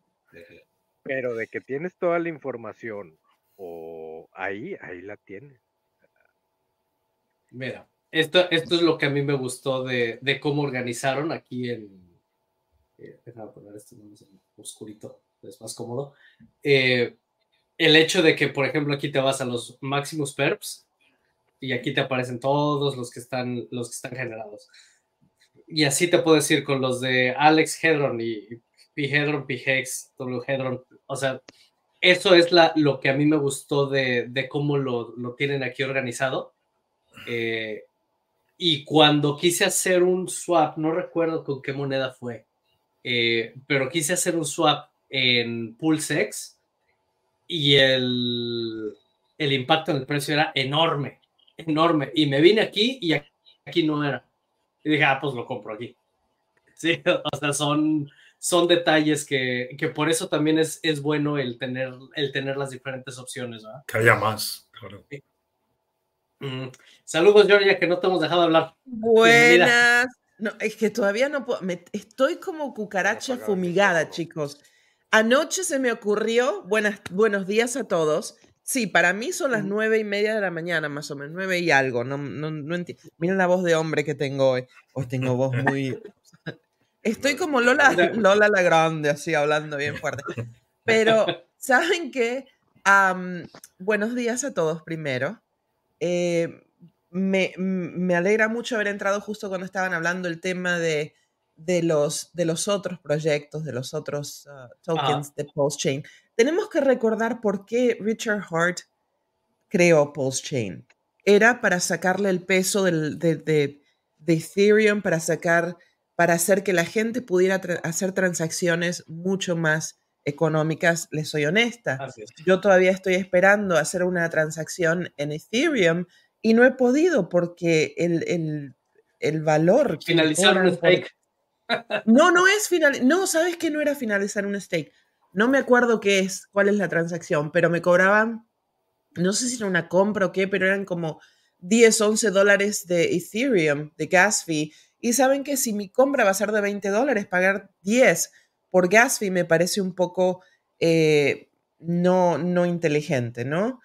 S3: Pero de que tienes toda la información o ahí, ahí la tienes.
S1: Mira, esto, esto es lo que a mí me gustó de, cómo organizaron aquí en... Eh, déjame poner esto en oscurito, es más cómodo. Eh, el hecho de que, por ejemplo, aquí te vas a los Maximus Perps y aquí te aparecen todos los que están, los que están generados. Y así te puedo decir con los de Alex Hedron y P Hedron, P Hex, W Hedron. O sea, eso es la, lo que a mí me gustó de, de cómo lo, lo, tienen aquí organizado. Eh, y cuando quise hacer un swap, no recuerdo con qué moneda fue, eh, pero quise hacer un swap en PulseX y el, el impacto en el precio era enorme, enorme. Y me vine aquí y aquí no era. Y dije, ah, pues lo compro aquí. <laughs> Sí, o sea, son, son detalles que, que por eso también es, es bueno el tener, el tener las diferentes opciones. ¿verdad?
S2: Que haya más, claro.
S1: Mm. Saludos, Georgia, que no te hemos dejado hablar.
S4: Buenas. No, es que todavía no puedo. estoy como cucaracha fumigada, chicos. Anoche se me ocurrió, buenas, buenos días a todos. Sí, para mí son las nueve y media de la mañana, más o menos, nueve y algo. No, no, no entiendo. Miren la voz de hombre que tengo hoy. Hoy tengo voz muy. <laughs> Estoy como Lola, Lola la Grande, así hablando bien fuerte. Pero, <laughs> ¿saben qué? buenos días a todos primero. Eh, me, me, alegra mucho haber entrado justo cuando estaban hablando el tema de, de, los, de los otros proyectos, de los otros ah, tokens de Pulse Chain. Tenemos que recordar por qué Richard Hart creó Pulse Chain. Era para sacarle el peso del, de, de, de, Ethereum, para sacar, para hacer que la gente pudiera hacer transacciones mucho más económicas, les soy honesta. Yo todavía estoy esperando hacer una transacción en Ethereum y no he podido porque el, el, el valor...
S1: Finalizar un stake. <laughs>
S4: No, no es final... No, sabes que no era finalizar un stake. No me acuerdo qué es, cuál es la transacción, pero me cobraban, no sé si era una compra o qué, pero eran como 10, 11 dólares de Ethereum, de gas fee. Y saben que si mi compra va a ser de 20 dólares, pagar 10 por gas fee me parece un poco eh, no, no inteligente, ¿no?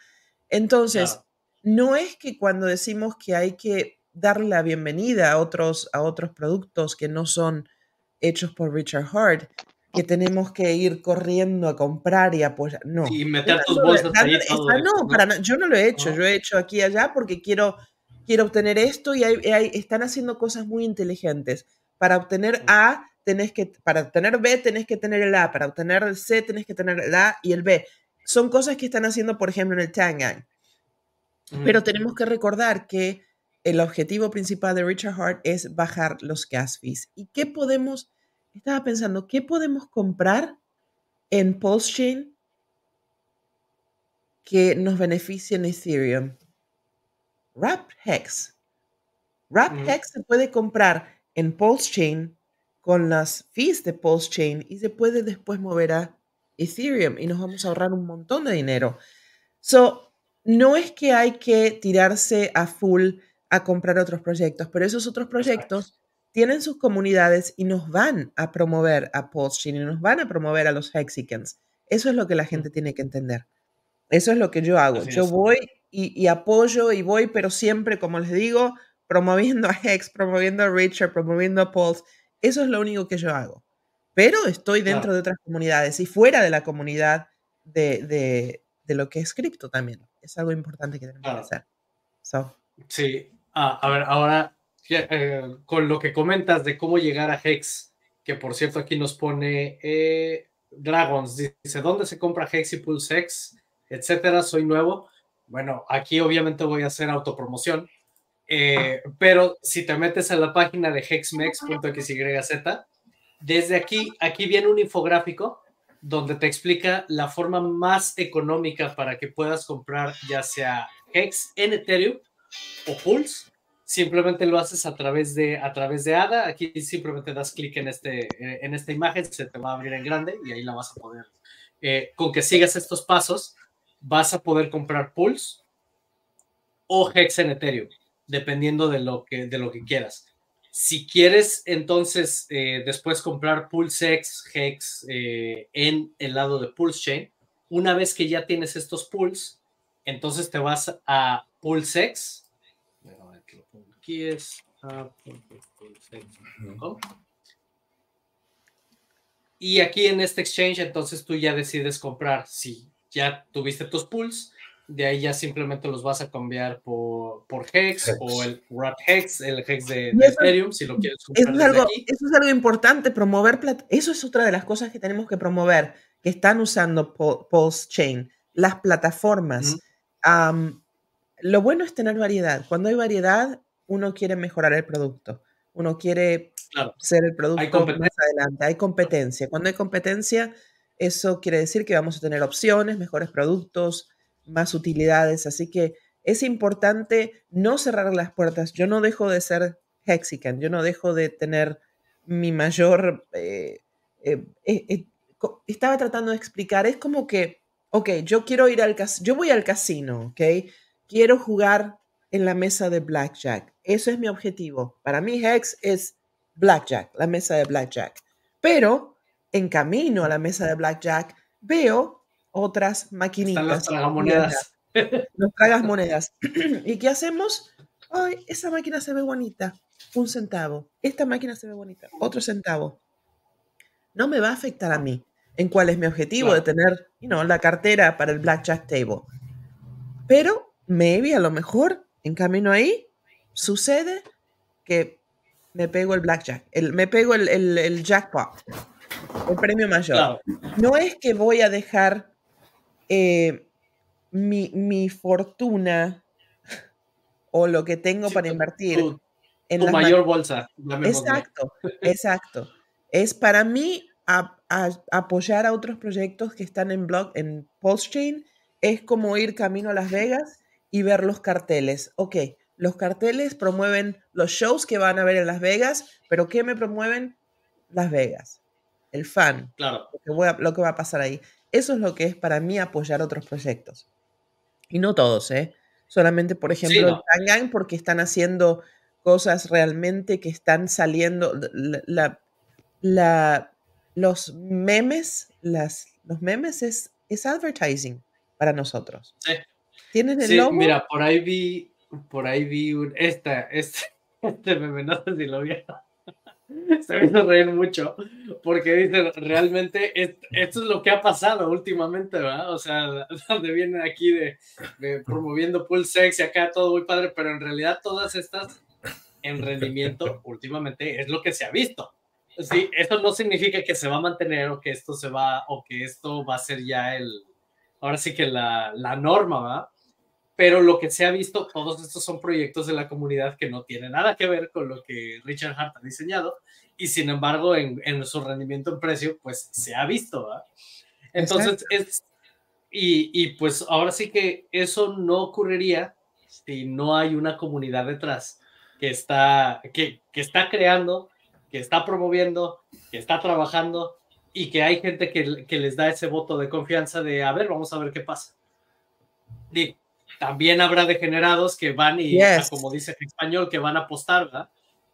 S4: Entonces, no es que cuando decimos que hay que darle la bienvenida a otros, a otros productos que no son hechos por Richard Hart, que tenemos que ir corriendo a comprar y apoyar. No.
S1: Y meter tus bolsas ahí.
S4: no, para, yo no lo he hecho. Yo he hecho aquí y allá porque quiero, quiero obtener esto y están haciendo cosas muy inteligentes. Para obtener A, tenés que, para obtener B tenés que tener el A, para obtener el C tenés que tener el A y el B. Son cosas que están haciendo, por ejemplo, en el Tangang. Pero tenemos que recordar que el objetivo principal de Richard Hart es bajar los gas fees. ¿Y qué podemos, estaba pensando, qué podemos comprar en Pulse Chain que nos beneficie en Ethereum? Wrap Hex. Wrap Hex se puede comprar en Pulse Chain con las fees de Pulse Chain y se puede después mover a Ethereum y nos vamos a ahorrar un montón de dinero. So, no es que hay que tirarse a full a comprar otros proyectos, pero esos otros proyectos tienen sus comunidades y nos van a promover a Pulse Chain y nos van a promover a los Hexicans. Eso es lo que la gente tiene que entender. Eso es lo que yo hago. yo voy y, y, apoyo y voy, pero siempre, como les digo, promoviendo a Hex, promoviendo a Richard, promoviendo a Pulse eso es lo único que yo hago. Pero estoy dentro de otras comunidades y fuera de la comunidad de, lo que es cripto también. Es algo importante que tenemos que hacer.
S1: Sí, ah, a ver, ahora eh, con lo que comentas de cómo llegar a Hex, que por cierto aquí nos pone eh, Dragons, dice, ¿dónde se compra Hex y Pulse Hex? Etcétera, soy nuevo. Bueno, aquí obviamente voy a hacer autopromoción. Eh, pero si te metes a la página de hexmex.xyz, desde aquí, aquí viene un infográfico donde te explica la forma más económica para que puedas comprar ya sea Hex en Ethereum o Pulse. Simplemente lo haces a través de, a través de ADA. Aquí simplemente das clic en, este, en esta imagen, se te va a abrir en grande y ahí la vas a poder. Eh, con que sigas estos pasos, vas a poder comprar pools o hex en Ethereum, dependiendo de lo que, de lo que quieras. Si quieres entonces eh, después comprar Pulsex, Hex eh, en el lado de Pulse Chain, una vez que ya tienes estos pools, entonces te vas a Pulsex. Aquí es y aquí en este exchange, entonces tú ya decides comprar. Si ya tuviste tus pools, de ahí ya simplemente los vas a cambiar por, por Hex, o el Wrap Hex, el Hex de, Ethereum, si lo quieres
S4: comprar. Eso es, algo, eso es algo importante, promover. Eso es otra de las cosas que tenemos que promover, que están usando Pulse Chain, las plataformas. lo bueno es tener variedad. Cuando hay variedad, uno quiere mejorar el producto. Uno quiere ser el producto más adelante. Hay competencia. Cuando hay competencia, eso quiere decir que vamos a tener opciones, mejores productos, más utilidades. Así que es importante no cerrar las puertas. Yo no dejo de ser Hexican, yo no dejo de tener mi mayor... Eh, eh, eh, estaba tratando de explicar, es como que, ok, yo quiero ir al casino, yo voy al casino, ok, quiero jugar en la mesa de blackjack. Eso es mi objetivo. Para mí Hex es blackjack, la mesa de blackjack. Pero en camino a la mesa de blackjack veo otras maquinitas.
S1: Están las tragamonedas.
S4: Los tragas monedas. <clears throat> ¿Y qué hacemos? Ay, esa máquina se ve bonita. Un centavo. Esta máquina se ve bonita. Otro centavo. No me va a afectar a mí en cuál es mi objetivo de tener you know, la cartera para el blackjack table. Pero, maybe, a lo mejor, en camino ahí, sucede que me pego el blackjack, el, me pego el, el, jackpot, el premio mayor. No es que voy a dejar eh, mi, fortuna <laughs> o lo que tengo para invertir
S1: en la mayor bolsa.
S4: Exacto, exacto. Es para mí apoyar a otros proyectos que están en blog, en Chain es como ir camino a Las Vegas y ver los carteles. Ok, los carteles promueven los shows que van a ver en Las Vegas, pero ¿qué me promueven? Las Vegas. El fan.
S1: Claro.
S4: lo que va a pasar ahí. Eso es lo que es para mí apoyar otros proyectos. Y no todos, ¿eh? Solamente, por ejemplo, el Tangang, porque están haciendo cosas realmente que están saliendo. La, la, los memes, las, los memes es, es advertising para nosotros.
S1: Sí.
S4: ¿Tienen el sí,
S1: Mira, por ahí vi, por ahí vi esta, este, <laughs> este meme, no sé si lo vieron. <laughs> se me hizo reír mucho porque dicen realmente esto es lo que ha pasado últimamente, ¿verdad? O sea, <laughs> donde vienen aquí de, promoviendo pool sex y acá todo muy padre, pero en realidad todas estas en rendimiento últimamente es lo que se ha visto. Sí, esto no significa que se va a mantener o que esto se va o que esto va a ser ya el, ahora sí que la, la norma, ¿verdad? Pero lo que se ha visto, todos estos son proyectos de la comunidad que no tienen nada que ver con lo que Richard Hart ha diseñado y sin embargo en, en su rendimiento en precio, pues se ha visto. Entonces, es, y, y, pues ahora sí que eso no ocurriría si no hay una comunidad detrás que está, que, que está creando, que está promoviendo, que está trabajando y que hay gente que, que les da ese voto de confianza de, a ver, vamos a ver qué pasa. Y también habrá degenerados que van y, como dice en español, que van a apostar, ¿verdad?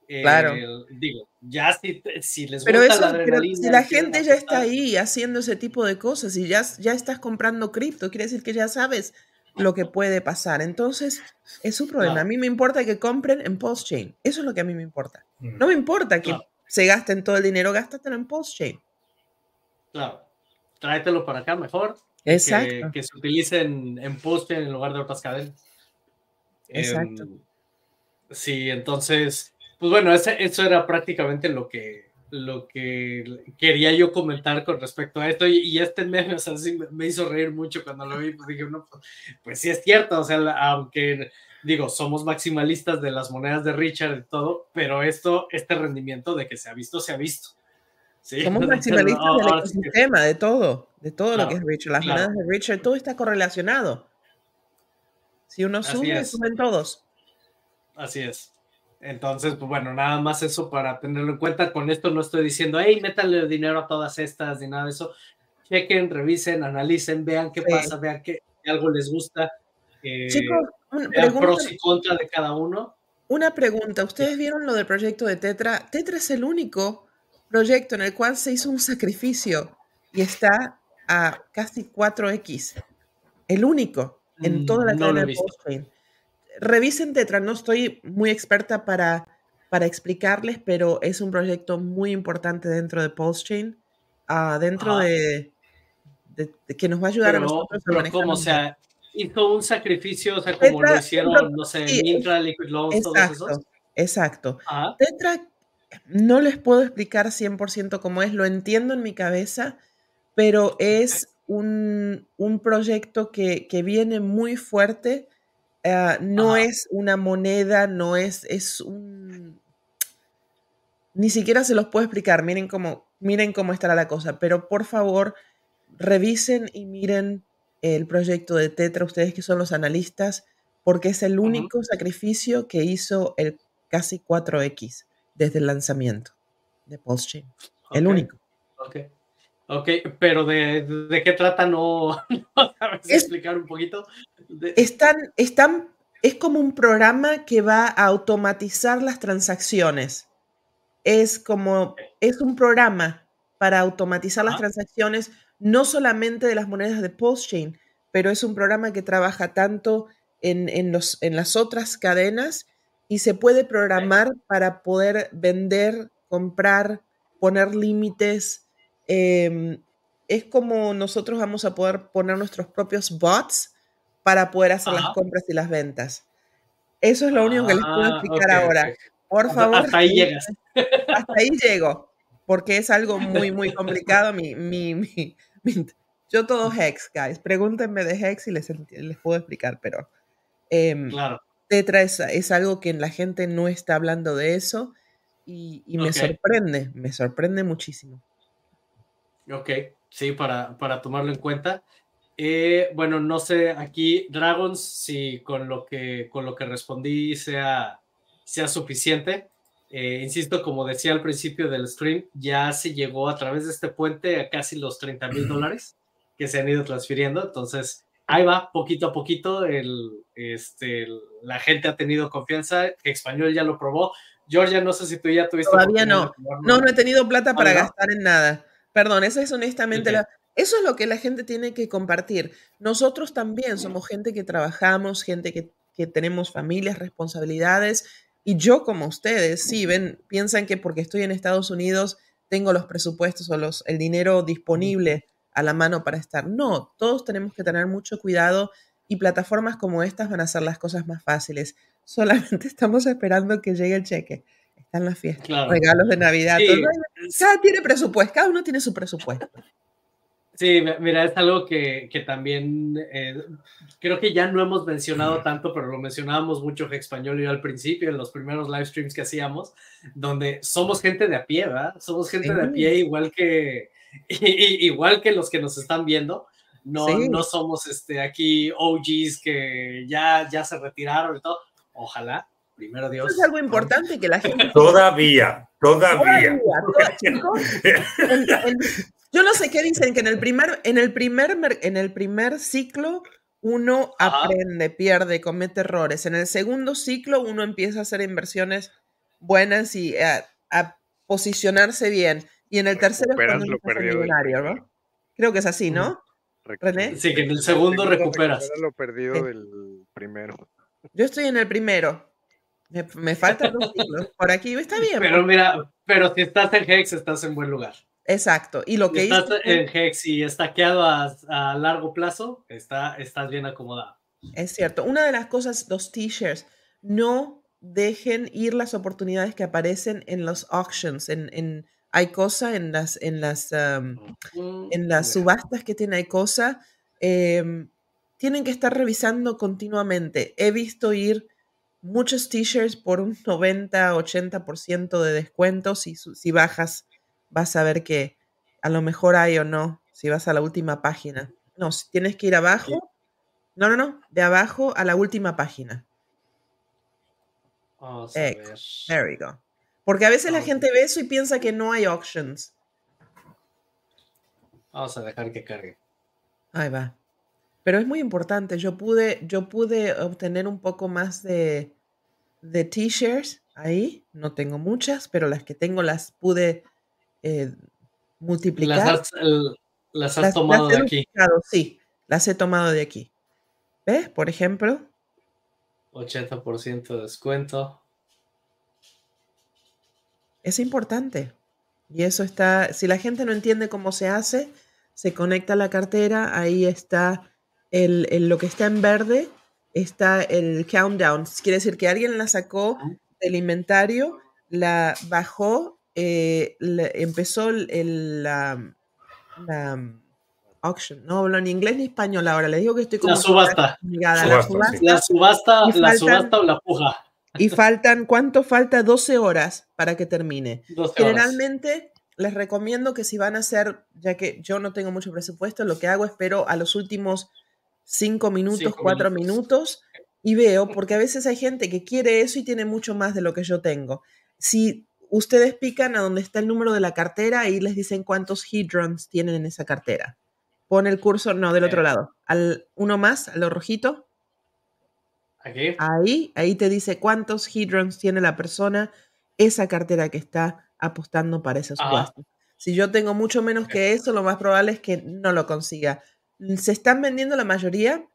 S4: Claro.
S1: Eh, digo, ya si, si les
S4: pero gusta la pero si la gente ya está ahí haciendo ese tipo de cosas y ya, ya estás comprando cripto, quiere decir que ya sabes lo que puede pasar. Entonces, es su problema. A mí me importa que compren en post-chain. Eso es lo que a mí me importa. Mm. No me importa que se gasten todo el dinero, gástatelo en post-chain.
S1: Claro. Tráetelo para acá mejor.
S4: Exacto.
S1: Que, se utilicen en post-chain en lugar de otras cadenas.
S4: Exacto.
S1: Em, sí, entonces pues bueno, eso era prácticamente lo que, lo que quería yo comentar con respecto a esto. Y, este meme, o sea, sí me hizo reír mucho cuando lo vi. Pues dije, no, pues, pues, sí es cierto, o sea, aunque digo, somos maximalistas de las monedas de Richard y todo, pero esto, este rendimiento de que se ha visto, se ha visto.
S4: ¿Sí? Somos maximalistas del ecosistema, de todo, de todo lo que es Richard. Las monedas de Richard, todo está correlacionado. Si uno sube, suben todos.
S1: Así es. Entonces, pues bueno, nada más eso para tenerlo en cuenta. Con esto no estoy diciendo, hey, métale dinero a todas estas ni nada de eso. Chequen, revisen, analicen, vean qué pasa, vean si algo les gusta. Eh, Chicos, pros y contras de cada uno.
S4: Una pregunta, ¿ustedes vieron lo del proyecto de Tetra? Tetra es el único proyecto en el cual se hizo un sacrificio y está a casi 4X. El único en toda la mm, cadena de Postchain. Revisen Tetra, no estoy muy experta para, para explicarles, pero es un proyecto muy importante dentro de Postchain, uh, dentro de, que nos va a ayudar a nosotros
S1: a manejar. ¿Cómo? O sea, hizo un sacrificio, o sea, como lo hicieron, no sé, Mintra, Liquid Loans, todos esos.
S4: Exacto. Tetra, no les puedo explicar 100% cómo es, lo entiendo en mi cabeza, pero es un, proyecto que, viene muy fuerte. Ah, no es una moneda, no es, es un... Ni siquiera se los puedo explicar, miren cómo, miren cómo estará la cosa, pero por favor, revisen y miren el proyecto de Tetra, ustedes que son los analistas, porque es el único sacrificio que hizo el casi 4X desde el lanzamiento de PulseChain. El único.
S1: Ok. Ok, pero ¿de, qué trata? No, <laughs> sabes explicar un poquito.
S4: Están, están, es como un programa que va a automatizar las transacciones. Es como, es un programa para automatizar las transacciones no solamente de las monedas de PostChain, pero es un programa que trabaja tanto en, los, en las otras cadenas y se puede programar para poder vender, comprar, poner límites. Em, es como nosotros vamos a poder poner nuestros propios bots para poder hacer las compras y las ventas. Eso es lo único que les puedo ah, explicar ahora. Por favor.
S1: Hasta ahí llegas.
S4: Hasta ahí llego, porque es algo muy, muy <laughs> complicado. mi, yo todo Hex, guys. Pregúntenme de Hex y les, les puedo explicar, pero em,
S1: claro.
S4: Tetra es, algo que la gente no está hablando de eso y, me sorprende, me sorprende muchísimo.
S1: Ok, sí, para, para tomarlo en cuenta. Eh, bueno, no sé, aquí Dragons, si con lo que, con lo que respondí sea, sea suficiente. Eh, insisto, como decía al principio del stream, ya se llegó a través de este puente a casi los 30 mil dólares que se han ido transfiriendo. Entonces, ahí va, poquito a poquito. El, este, la gente ha tenido confianza. Español ya lo probó. Georgia, no sé si tú ya tuviste.
S4: Todavía no. No, no he tenido plata para gastar en nada. Perdón, eso es honestamente Eso es lo que la gente tiene que compartir. Nosotros también somos gente que trabajamos, gente que, que tenemos familias, responsabilidades y yo como ustedes, sí, ven, piensan que porque estoy en Estados Unidos tengo los presupuestos o los, el dinero disponible a la mano para estar. No, todos tenemos que tener mucho cuidado y plataformas como estas van a hacer las cosas más fáciles. <laughs> Solamente estamos esperando que llegue el cheque. Están las fiestas, regalos de Navidad. cada tiene presupuesto, cada uno tiene su presupuesto.
S1: Sí, mira, es algo que, también eh, creo que ya no hemos mencionado tanto, pero lo mencionábamos mucho español y al principio, en los primeros live streams que hacíamos, donde somos gente de a pie, ¿verdad? Somos gente de a pie igual que, <laughs> igual que los que nos están viendo. No, no somos este, aquí OGs que ya, ya se retiraron y todo. Ojalá, primero Dios.
S4: es algo importante que la gente. <laughs>
S2: Todavía, todavía.
S4: Yo no sé qué dicen, que en el primer, en el primer, en el primer ciclo uno aprende, pierde, comete errores. En el segundo ciclo uno empieza a hacer inversiones buenas y a, posicionarse bien. Y en el tercero es cuando lo millonario, ¿no? Creo que es así, ¿no?
S1: René? Sí, que en el segundo recuperas.
S3: lo perdido del primero.
S4: Yo estoy en el primero. Me, me faltan dos ciclos. Por aquí está bien.
S1: Pero mira, pero si estás en Hex, estás en buen lugar.
S4: Exacto. Y lo que
S1: estás en Hex y estaqueado a, a largo plazo, está, estás bien acomodado.
S4: Es cierto. Una de las cosas, los t-shirts, no dejen ir las oportunidades que aparecen en los auctions. En, hay cosa en las, en las, en las subastas que tiene hay cosa. Em, tienen que estar revisando continuamente. He visto ir muchos t-shirts por un 90-80% de descuento si, si bajas vas a ver que a lo mejor hay o no, si vas a la última página. No, si tienes que ir abajo. No, no, no, de abajo a la última página.
S1: Vamos a ver.
S4: There we go. Porque a veces la gente ve eso y piensa que no hay auctions.
S1: Vamos a dejar que cargue.
S4: Ahí va. Pero es muy importante. Yo pude, yo pude obtener un poco más de, de t-shirts ahí. No tengo muchas, pero las que tengo las pude eh, multiplicar.
S1: Las has, tomado de aquí.
S4: Sí, las he tomado de aquí. ¿Ves? Por ejemplo.
S1: 80% de descuento.
S4: Es importante. Y eso está, si la gente no entiende cómo se hace, se conecta a la cartera, ahí está el, lo que está en verde, está el countdown. Quiere decir que alguien la sacó del inventario, la bajó, eh, empezó el, la, auction. No hablo ni inglés ni español ahora. Les digo que estoy como.
S1: La subasta. la subasta, la subasta, la subasta o la puja.
S4: Y faltan, ¿cuánto falta? 12 horas para que termine. Generalmente les recomiendo que si van a hacer, ya que yo no tengo mucho presupuesto, lo que hago es espero a los últimos 5 minutos, 4 minutos. y veo, porque a veces hay gente que quiere eso y tiene mucho más de lo que yo tengo. Si ustedes pican a donde está el número de la cartera y les dicen cuántos hedrons tienen en esa cartera. Pone el cursor, no, del otro lado. Al, uno más, a lo rojito. Ahí, ahí te dice cuántos hedrons tiene la persona, esa cartera que está apostando para esa subasta. Si yo tengo mucho menos que eso, lo más probable es que no lo consiga. Se están vendiendo la mayoría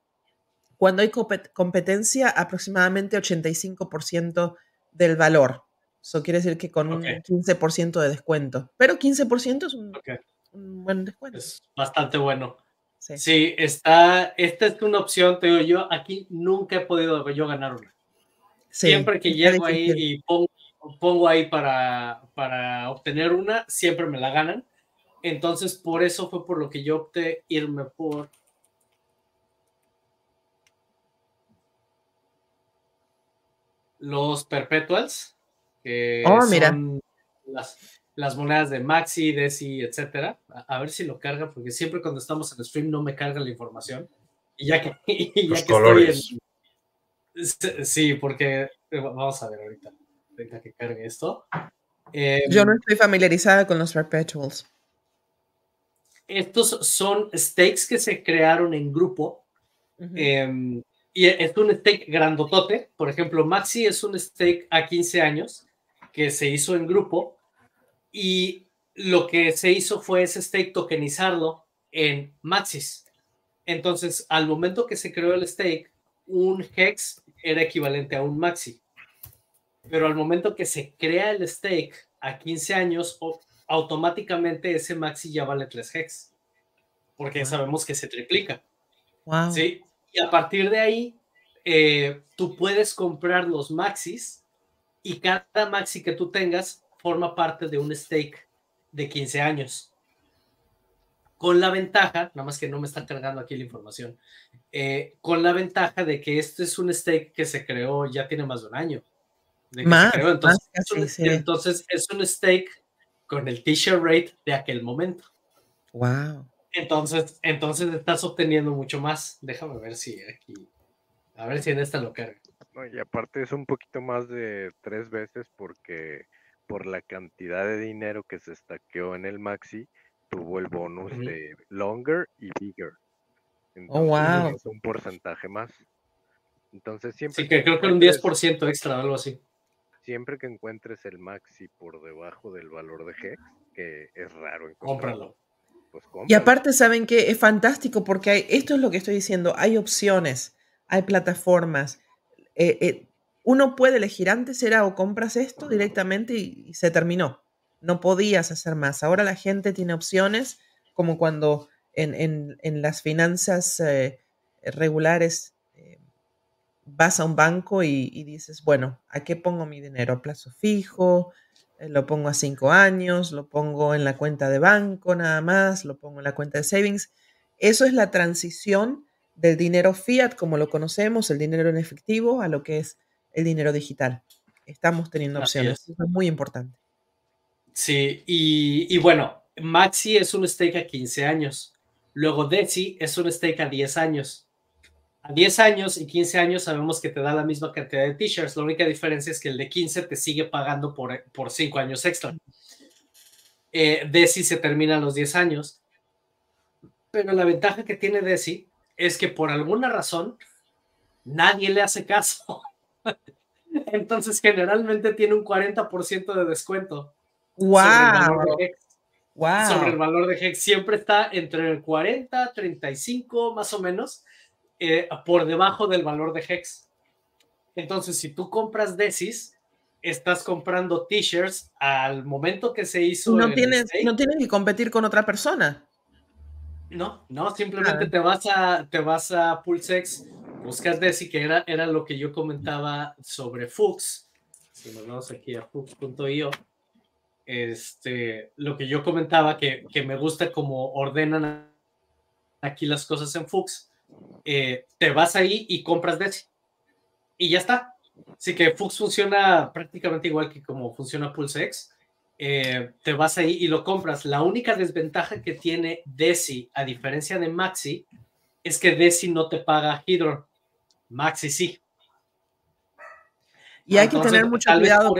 S4: cuando hay competencia aproximadamente 85% del valor. Eso quiere decir que con un 15% de descuento. Pero 15% es un, un, buen descuento.
S1: Es bastante bueno. Sí. está, esta es una opción, te digo yo, aquí nunca he podido yo ganar una. siempre que llego ahí y pongo, ahí para, para obtener una, siempre me la ganan. Entonces, por eso fue por lo que yo opté irme por los perpetuals, que oh, son Las, las monedas de Maxi, Desi, etcétera. A, ver si lo carga, porque siempre cuando estamos en stream no me carga la información. Y ya que, <laughs> ya que estoy en. Sí, porque eh, vamos a ver ahorita, ahorita que cargue esto.
S4: Yo no em, estoy familiarizada con los perpetuals.
S1: Estos son stakes que se crearon en grupo. Em, y es un stake grandotote. Por ejemplo, Maxi es un stake a 15 años que se hizo en grupo y lo que se hizo fue ese stake tokenizarlo en Maxis. Entonces, al momento que se creó el stake, un hex era equivalente a un maxi. Pero al momento que se crea el stake a 15 años, automáticamente ese maxi ya vale 3 hex. Porque sabemos que se triplica. ¿sí? Y a partir de ahí, eh, tú puedes comprar los maxis y cada maxi que tú tengas forma parte de un stake de 15 años. Con la ventaja, nada más que no me está cargando aquí la información, eh, con la ventaja de que este es un stake que se creó, ya tiene más de un año. Entonces, es un, entonces, es un stake con el t-shirt rate de aquel momento.
S4: Wow.
S1: Entonces, entonces estás obteniendo mucho más. Déjame ver si aquí, a ver si en esta lo carga.
S3: y aparte es un poquito más de tres veces porque por la cantidad de dinero que se estaqueó en el Maxi, tuvo el bonus de Longer y Bigger.
S4: oh, wow.
S3: Es un porcentaje más. Entonces siempre...
S1: Sí, que, creo que un 10% extra, algo así.
S3: Siempre que encuentres el Maxi por debajo del valor de Hex, que es raro
S1: encontrarlo.
S4: Pues y aparte, ¿saben que Es fantástico porque hay, esto es lo que estoy diciendo, hay opciones, hay plataformas. Eh, eh, uno puede elegir, antes era o compras esto directamente y, se terminó. No podías hacer más. Ahora la gente tiene opciones, como cuando en, las finanzas eh, regulares eh, vas a un banco y, dices, bueno, ¿a qué pongo mi dinero? ¿A plazo fijo? Eh, ¿Lo pongo a cinco años? ¿Lo pongo en la cuenta de banco nada más? ¿Lo pongo en la cuenta de savings? Eso es la transición del dinero fiat, como lo conocemos, el dinero en efectivo, a lo que es el dinero digital. Estamos teniendo opciones. Eso es muy importante.
S1: Sí, y, bueno, Maxi es un stake a 15 años. Luego Desi es un stake a 10 años. A 10 años y 15 años sabemos que te da la misma cantidad de t-shirts. La única diferencia es que el de 15 te sigue pagando por, por 5 años extra. Eh, Desi se termina a los 10 años. Pero la ventaja que tiene Desi es que por alguna razón nadie le hace caso. Entonces generalmente tiene un 40% de descuento.
S4: Wow.
S1: Sobre el valor de Hex. Siempre está entre el 40, 35 más o menos, eh, por debajo del valor de Hex. Entonces, si tú compras Desis, estás comprando t-shirts al momento que se hizo.
S4: No tienes, no tienes que competir con otra persona.
S1: No, no, simplemente te vas a te vas a Pulsex, buscas Desi, que era, era lo que yo comentaba sobre Fuchs. Si nos vamos aquí a Fuchs.io, este, lo que yo comentaba que, que, me gusta como ordenan aquí las cosas en Fuchs, eh, te vas ahí y compras Desi. Y ya está. Así que Fuchs funciona prácticamente igual que como funciona PulseX. Eh, te vas ahí y lo compras. La única desventaja que tiene Desi, a diferencia de Maxi, es que Desi no te paga Hydro. Maxi sí.
S4: Y hay que tener mucho cuidado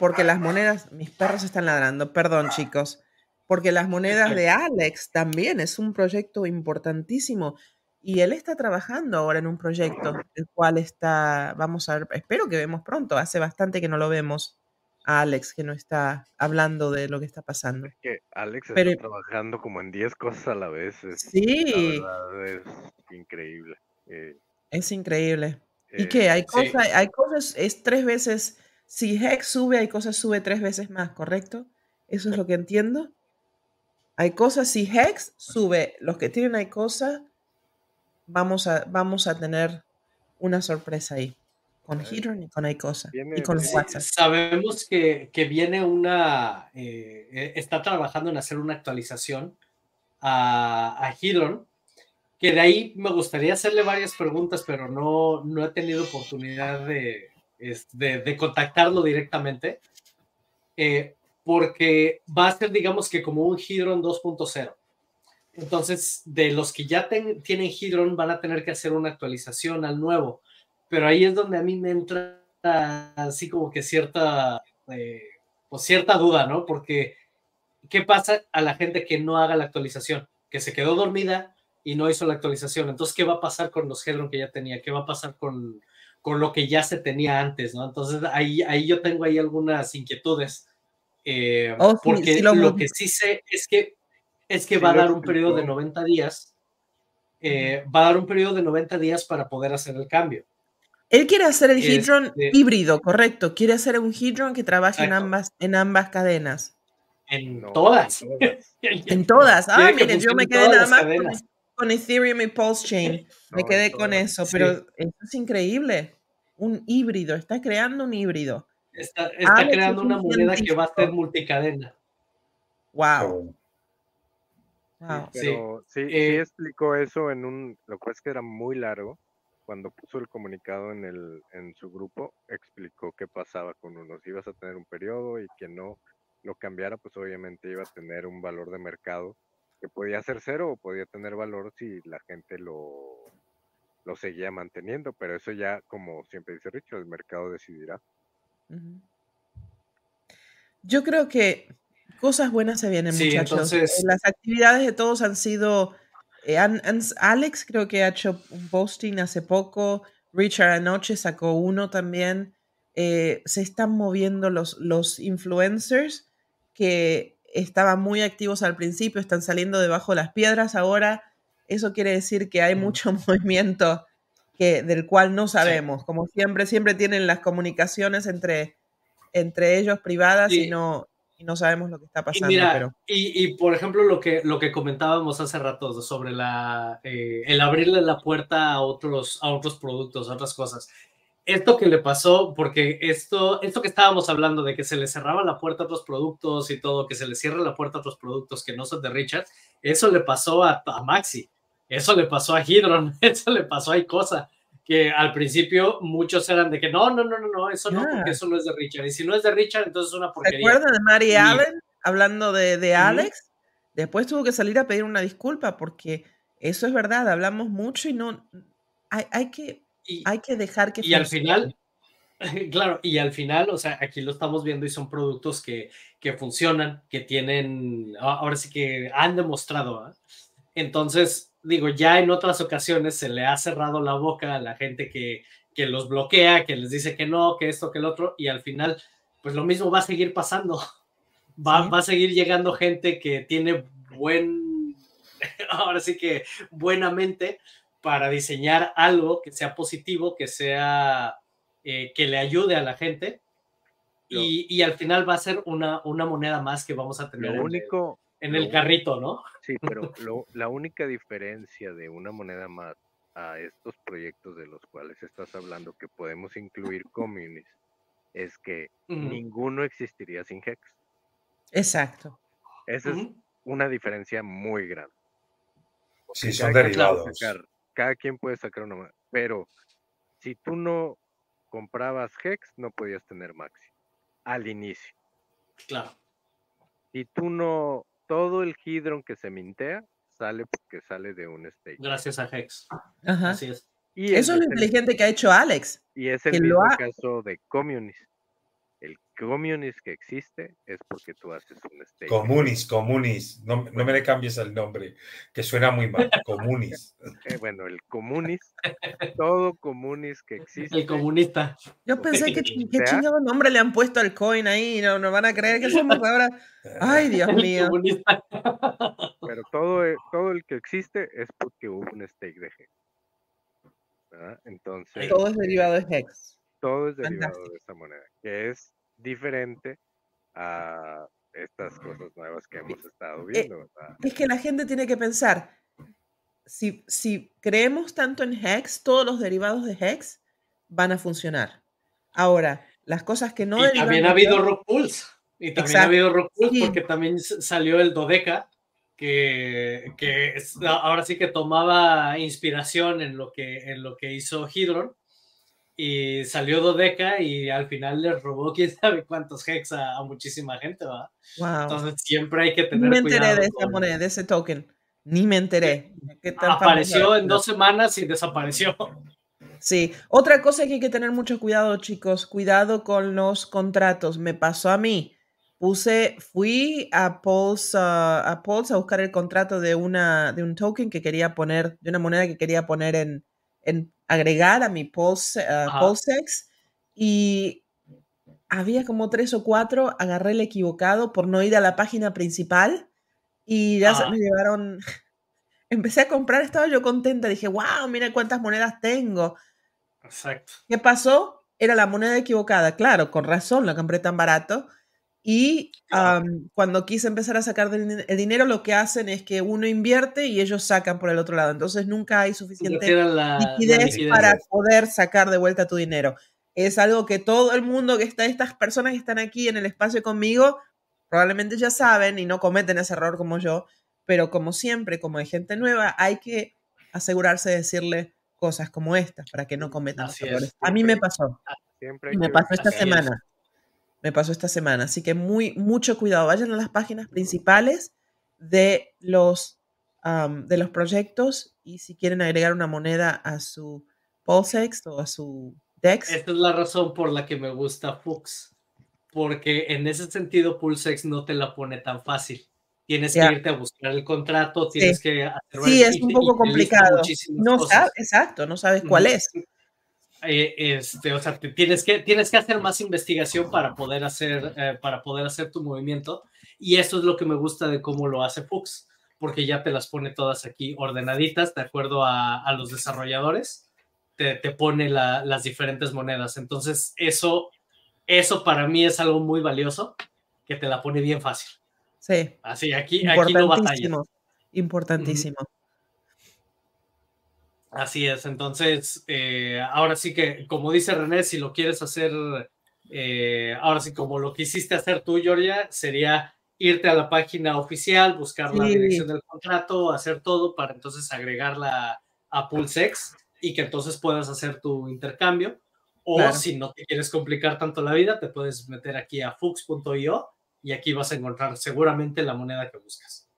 S4: porque, las monedas, mis perros están ladrando, perdón chicos, porque las monedas de Alex también es un proyecto importantísimo. Y él está trabajando ahora en un proyecto, el cual está, vamos a ver, espero que vemos pronto, hace bastante que no lo vemos a Alex, que no está hablando de lo que está pasando.
S3: Es que Alex está trabajando como en 10 cosas a la vez.
S4: sí.
S3: es increíble. Eh.
S4: Es increíble. ¿Y eh, qué? Hay cosas, hay cosas, es tres veces, si Hex sube, hay cosas sube tres veces más, ¿correcto? Eso es lo que entiendo. Hay cosas, si Hex sube, los que tienen hay cosas, vamos a, vamos a tener una sorpresa ahí con Hidron y con Icosa y con WhatsApp.
S1: Sabemos que, que viene una, eh, eh, está trabajando en hacer una actualización a, a Hidron, que de ahí me gustaría hacerle varias preguntas, pero no, no he tenido oportunidad de, de, de contactarlo directamente, eh, porque va a ser, digamos que como un Hidron 2.0. Entonces, de los que ya tienen Hidron, van a tener que hacer una actualización al nuevo pero ahí es donde a mí me entra así como que cierta, eh, pues cierta duda, ¿no? Porque, ¿qué pasa a la gente que no haga la actualización? Que se quedó dormida y no hizo la actualización. Entonces, ¿qué va a pasar con los Hedron que ya tenía? ¿Qué va a pasar con, con lo que ya se tenía antes, ¿no? Entonces, ahí, ahí yo tengo ahí algunas inquietudes. Eh, oh, porque lo, que sí sé es que, es que va a dar un periodo de 90 días. Eh, va a dar un periodo de 90 días para poder hacer el cambio.
S4: Él quiere hacer el Hedron este híbrido, correcto. Quiere hacer un Hedron que trabaje en ambas, en ambas cadenas.
S1: En todas.
S4: en todas. Ah, miren, yo me quedé nada más con, Ethereum y Pulse Chain. me quedé con eso, pero eso es increíble. Un híbrido, está creando un híbrido.
S1: Está, está creando una moneda que va a ser multicadena.
S4: Wow.
S3: wow. sí, sí, eh, explicó eso en un, lo cual es que era muy largo cuando puso el comunicado en, el, en su grupo, explicó qué pasaba con unos. Ibas a tener un periodo y que no lo cambiara, pues obviamente iba a tener un valor de mercado que podía ser cero o podía tener valor si la gente lo, lo seguía manteniendo, pero eso ya, como siempre dice Richard, el mercado decidirá.
S4: Yo creo que cosas buenas se vienen, muchachos. Las actividades de todos han sido eh, Alex creo que ha hecho un posting hace poco. Richard anoche sacó uno también. Eh, se están moviendo los, los influencers que estaban muy activos al principio, están saliendo debajo de las piedras ahora. Eso quiere decir que hay mucho <laughs> movimiento que, del cual no sabemos. Como siempre, siempre tienen las comunicaciones entre, entre ellos privadas y no, y no sabemos lo que está pasando.
S1: Y, pero... y, por ejemplo, lo que, lo que comentábamos hace rato sobre la, eh, el abrirle la puerta a otros, a otros productos, a otras cosas. Esto que le pasó, porque esto, esto que estábamos hablando de que se le cerraba la puerta a otros productos y todo, que se le cierra la puerta a otros productos que no son de Richard, eso le pasó a, a Maxi, eso le pasó a Hydron, <laughs> eso le pasó a Icosa que al principio muchos eran de que no, no, no, no, no, eso no, porque eso no es de Richard. Y si no es de Richard, entonces es una porquería.
S4: ¿Se acuerdan de Mary Allen hablando de, de Alex? Después tuvo que salir a pedir una disculpa porque eso es verdad, hablamos mucho y no, hay, hay que, hay que dejar que...
S1: Y al final, <laughs> claro, y al final, o sea, aquí lo estamos viendo y son productos que, que funcionan, que tienen, ahora sí que han demostrado. ¿eh? Entonces, digo, ya en otras ocasiones se le ha cerrado la boca a la gente que, que los bloquea, que les dice que no, que esto, que el otro, y al final, pues lo mismo va a seguir pasando. <laughs> Va, va a seguir llegando gente que tiene buen, <laughs> ahora sí que buena mente para diseñar algo que sea positivo, que sea, eh, que le ayude a la gente. Y, y, al final va a ser una, una moneda más que vamos a tener.
S3: Lo único,
S1: en el carrito, ¿no?
S3: Sí, pero <laughs> la única diferencia de una moneda más a estos proyectos de los cuales estás hablando que podemos incluir communis es que ninguno existiría sin Hex.
S4: Exacto.
S3: Esa es una diferencia muy grande.
S2: sí, son derivados.
S3: Cada quien puede sacar una moneda, pero si tú no comprabas Hex, no podías tener Maxi al inicio.
S1: Claro.
S3: Si tú no todo el Hydron que se mintea sale porque sale de un stage.
S1: Gracias a Hex.
S4: Ajá. Así es. Y Eso es lo inteligente que ha hecho Alex.
S3: Y es el mismo caso de Communist el communis que existe es porque tú haces un stage.
S2: Comunis, comunis, no, no, me le cambies el nombre, que suena muy mal, comunis.
S3: Eh, bueno, el comunis, todo comunis que existe.
S1: El comunista.
S4: Yo pensé que <laughs> qué chingado nombre le han puesto al coin ahí, no, no van a creer que somos ahora. Ay, <laughs> Dios mío.
S3: Pero todo, e, todo el que existe es porque hubo un stake de Hex. Entonces.
S4: Todo es derivado de Hex
S3: todo es derivado de esa moneda, que es diferente a estas cosas nuevas que hemos estado eh, viendo.
S4: Es que la gente tiene que pensar, si, si creemos tanto en Hex, todos los derivados de Hex van a funcionar. Ahora, las cosas que no...
S1: Y también ha habido Rock Pulse. Y también ha habido Rock Pulse porque también salió el Dodeca, que, que ahora sí que tomaba inspiración en lo que, en lo que hizo Hydron y salió Dodeca y al final le robó quién sabe cuántos hex a, muchísima gente, ¿va? Entonces siempre hay que tener
S4: Ni me enteré de esa moneda, de ese token. Ni me enteré.
S1: Apareció en dos semanas y desapareció.
S4: Sí, otra cosa que hay que tener mucho cuidado, chicos, cuidado con los contratos. Me pasó a mí. Puse, fui a Pulse, a Pulse a buscar el contrato de, una, de un token que quería poner, de una moneda que quería poner en, en agregar a mi Pulse, uh, y había como tres o cuatro, agarré el equivocado por no ir a la página principal y ya se me llevaron, <laughs> empecé a comprar, estaba yo contenta, dije, wow, mira cuántas monedas tengo.
S1: Exacto.
S4: ¿Qué pasó? Era la moneda equivocada, claro, con razón, la compré tan barato. Y cuando quise empezar a sacar el dinero, lo que hacen es que uno invierte y ellos sacan por el otro lado. Entonces nunca hay suficiente liquidez, para poder sacar de vuelta tu dinero. Es algo que todo el mundo que está, estas personas que están aquí en el espacio conmigo, probablemente ya saben y no cometen ese error como yo. Pero como siempre, como hay gente nueva, hay que asegurarse de decirle cosas como estas para que no cometan errores. A mí me pasó. me pasó esta semana me pasó esta semana. Así que muy, mucho cuidado. Vayan a las páginas principales de los, de los proyectos y si quieren agregar una moneda a su Pulsex o a su DEX.
S1: Esta es la razón por la que me gusta Fux. Porque en ese sentido Pulsex no te la pone tan fácil. Tienes que irte a buscar el contrato, tienes que
S4: hacer Sí, es un poco complicado. No sabes, exacto, no sabes cuál es.
S1: Eh, este, o sea, tienes que, tienes que hacer más investigación para poder hacer, eh, para poder hacer tu movimiento. Y eso es lo que me gusta de cómo lo hace Fuchs, porque ya te las pone todas aquí ordenaditas de acuerdo a, a los desarrolladores. Te, te pone las diferentes monedas. Entonces, eso, eso para mí es algo muy valioso, que te la pone bien fácil.
S4: Sí.
S1: Así, aquí, aquí no batalla.
S4: Importantísimo.
S1: Así es, entonces, eh, ahora sí que, como dice René, si lo quieres hacer, eh, ahora sí, como lo quisiste hacer tú, Georgia, sería irte a la página oficial, buscar la dirección del contrato, hacer todo para entonces agregarla a Pulsex y que entonces puedas hacer tu intercambio. O si no te quieres complicar tanto la vida, te puedes meter aquí a fux.io y aquí vas a encontrar seguramente la moneda que buscas.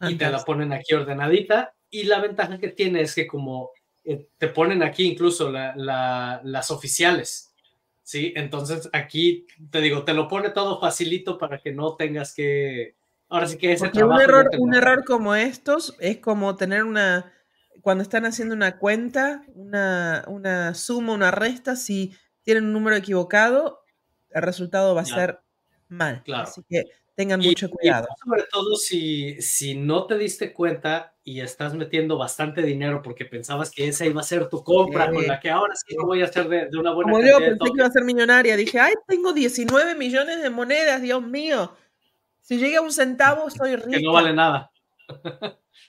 S1: Y te la ponen aquí ordenadita y la ventaja que tiene es que como eh, te ponen aquí incluso las oficiales, ¿sí? Entonces aquí te digo, te lo pone todo facilito para que no tengas que, Ahora sí que ese
S4: un error, un error como estos es como tener una, cuando están haciendo una cuenta, una, una suma, una resta, si tienen un número equivocado, el resultado va a ser mal.
S1: Claro.
S4: Así que tengan mucho cuidado.
S1: sobre todo si, si no te diste cuenta y estás metiendo bastante dinero porque pensabas que esa iba a ser tu compra con la que ahora sí lo voy a hacer de, una buena
S4: Como yo pensé que iba a ser millonaria, dije, ay, tengo 19 millones de monedas, Dios mío. Si llega un centavo, <laughs> estoy rico.
S1: Que no vale nada.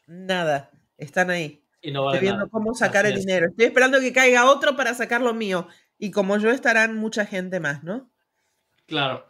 S4: nada, están ahí.
S1: Y no vale
S4: Estoy viendo cómo sacar el dinero. Estoy esperando que caiga otro para sacar lo mío. Y como yo estarán mucha gente más, ¿no?
S1: Claro.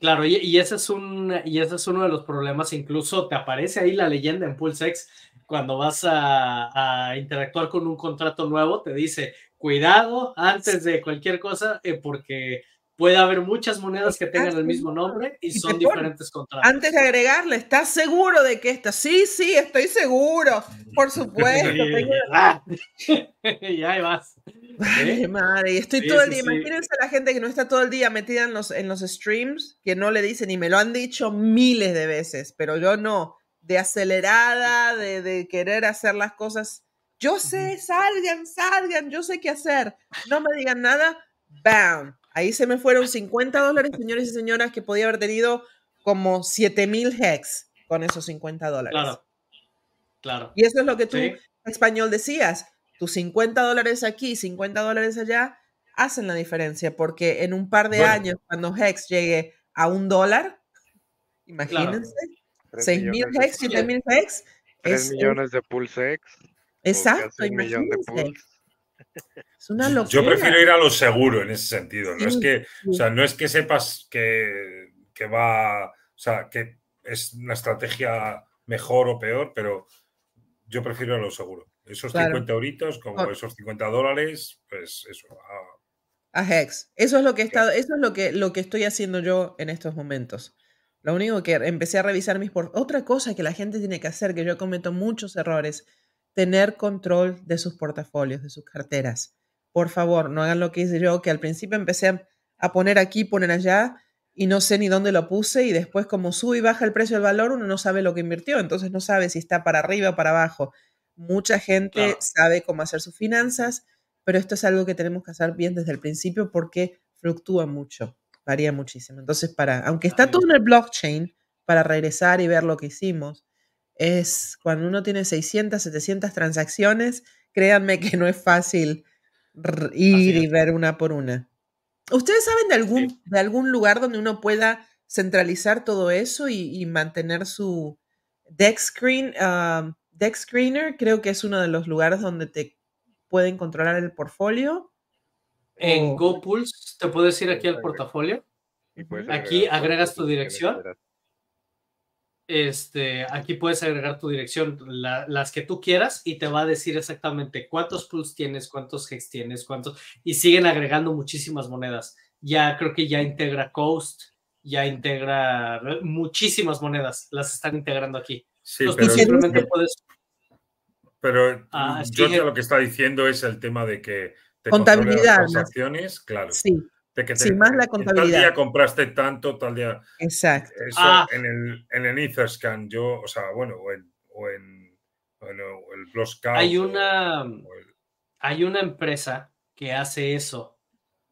S1: Claro, y, ese es un, y ese es uno de los problemas. Incluso te aparece ahí la leyenda en PulseX cuando vas a, interactuar con un contrato nuevo, te dice cuidado antes de cualquier cosa, eh, porque puede haber muchas monedas que tengan el mismo nombre y, son diferentes contratos.
S4: Antes de agregarle, ¿estás seguro de que esta? Sí, sí, estoy seguro. Por supuesto. <laughs> <laughs>
S1: y ahí vas.
S4: Ay, madre, estoy todo el día. Imagínense a la gente que no está todo el día metida en los, en los streams, que no le dicen, y me lo han dicho miles de veces, pero yo no. De acelerada, de, de querer hacer las cosas. Yo sé, salgan, salgan, yo sé qué hacer. No me digan nada, bam Ahí se me fueron 50 dólares, señores y señoras, que podía haber tenido como 7 mil hex con esos 50 dólares.
S1: Claro. Claro.
S4: Y eso es lo que tú, en español, decías. Tus 50 dólares aquí, 50 dólares allá, hacen la diferencia, porque en un par de años, cuando Hex llegue a un dólar, imagínense, 6 mil Hex, 7 mil Hex.
S3: 3 millones de Pulse Hex.
S4: Exacto, imagínense. Es una locura.
S2: Yo prefiero ir a lo seguro en ese sentido. No, es, que, o sea, no es que sepas que, que, va, o sea, que es una estrategia mejor o peor, pero yo prefiero a lo seguro. Esos 50 euritos, como esos 50 dólares, pues eso.
S4: A... Hex. Eso es lo que eso es lo que, lo que estoy haciendo yo en estos momentos. Lo único que empecé a revisar mis por otra cosa que la gente tiene que hacer, que yo cometo muchos errores, tener control de sus portafolios, de sus carteras. Por favor, no hagan lo que hice yo, que al principio empecé a poner aquí, poner allá, y no sé ni dónde lo puse, y después como sube y baja el precio del valor, uno no sabe lo que invirtió, entonces no sabe si está para arriba o para abajo. Mucha gente sabe cómo hacer sus finanzas, pero esto es algo que tenemos que hacer bien desde el principio porque fluctúa mucho, varía muchísimo. Entonces, para, aunque está todo en el blockchain, para regresar y ver lo que hicimos, es cuando uno tiene 600, 700 transacciones, créanme que no es fácil ir y ver una por una. ¿Ustedes saben de algún, de algún lugar donde uno pueda centralizar todo eso y, mantener su deck screen? Uh, deck screener creo que es uno de los lugares donde te pueden controlar el portfolio.
S1: En GoPulse te puedes ir aquí al portafolio. Aquí agregas tu dirección este, aquí puedes agregar tu dirección, las que tú quieras, y te va a decir exactamente cuántos plus tienes, cuántos hex tienes, cuántos, y siguen agregando muchísimas monedas. Ya creo que ya integra Coast, ya integra muchísimas monedas, las están integrando aquí.
S2: Sí, pero, simplemente puedes. Pero ah, yo lo que está diciendo es el tema de que
S4: te contabilidad,
S2: las transacciones, claro.
S4: Sí sin más la contabilidad.
S2: Tal día compraste tanto, tal día.
S4: Exacto.
S2: Eso ah. en, el, en el Etherscan, yo, o sea, bueno, o en, o en, el Bloscout.
S1: Hay una, hay una empresa que hace eso.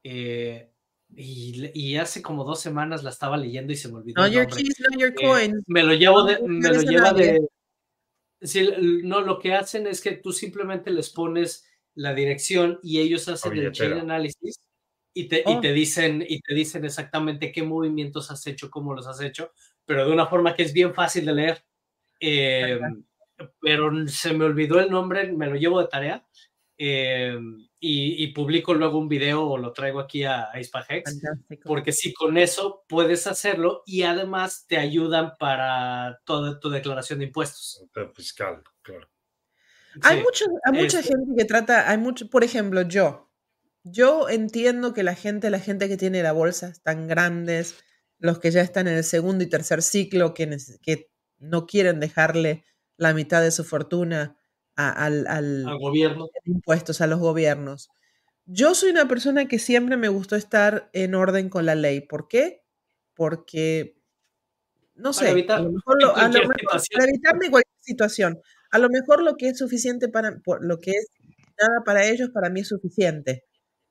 S1: Eh, y, y, hace como dos semanas la estaba leyendo y se me olvidó.
S4: No, your keys, no your coin.
S1: me lo llevo de. me lo lleva de. no, lo que hacen es que tú simplemente les pones la dirección y ellos hacen el chain análisis y te, y oh. te, dicen, y te dicen exactamente qué movimientos has hecho, cómo los has hecho, pero de una forma que es bien fácil de leer. Em, pero se me olvidó el nombre, me lo llevo de tarea em, y, publico luego un video o lo traigo aquí a, a porque si con eso puedes hacerlo y además te ayudan para toda tu declaración de impuestos.
S2: Fiscal, claro.
S4: Hay, mucho, hay mucha este gente que trata, hay mucho, por ejemplo, yo, yo entiendo que la gente, la gente que tiene la bolsas tan grandes, los que ya están en el segundo y tercer ciclo, que, que no quieren dejarle la mitad de su fortuna al,
S1: al, gobierno.
S4: Impuestos a los gobiernos. Yo soy una persona que siempre me gustó estar en orden con la ley. ¿Por qué? Porque no sé, a lo mejor para evitarme cualquier situación. A lo mejor lo que es suficiente para, lo que es nada para ellos, para mí es suficiente.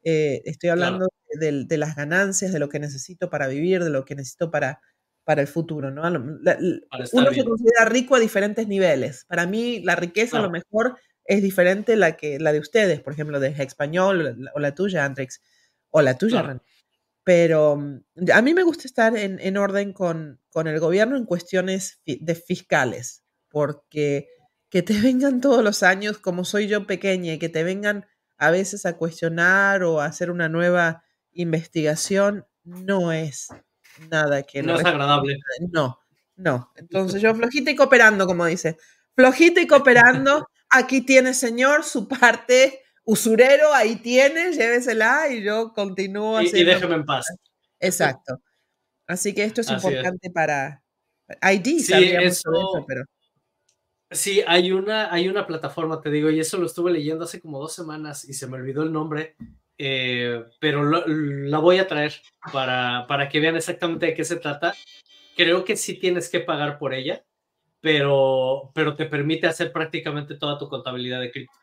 S4: Eh, estoy hablando de, las ganancias, de lo que necesito para vivir, de lo que necesito para, para el futuro, ¿no? uno se considera rico a diferentes niveles. Para mí, la riqueza a lo mejor es diferente la, que, la de ustedes, por ejemplo, de español o la, tuya, Andrix, o la tuya, Pero mm, a mí me gusta estar en, orden con, con, el gobierno en cuestiones de fiscales, porque que te <laughs> vengan todos los años, como soy yo pequeña, y que te vengan a veces a cuestionar o a hacer una nueva investigación, no es nada que...
S1: No es agradable.
S4: No, no. Entonces yo flojita y cooperando, como dice. Flojita y cooperando, <laughs> aquí tiene señor su parte usurero, ahí tiene, llévesela y yo continúo
S1: y, Y déjeme en paz.
S4: Exacto. Así que esto es importante para ID,
S1: sí, eso, pero... Sí, hay una, hay una plataforma, te digo, y eso lo estuve leyendo hace como dos semanas y se me olvidó el nombre, eh, pero la voy a traer para, para que vean exactamente de qué se trata. Creo que sí tienes que pagar por ella, pero, pero te permite hacer prácticamente toda tu contabilidad de cripto.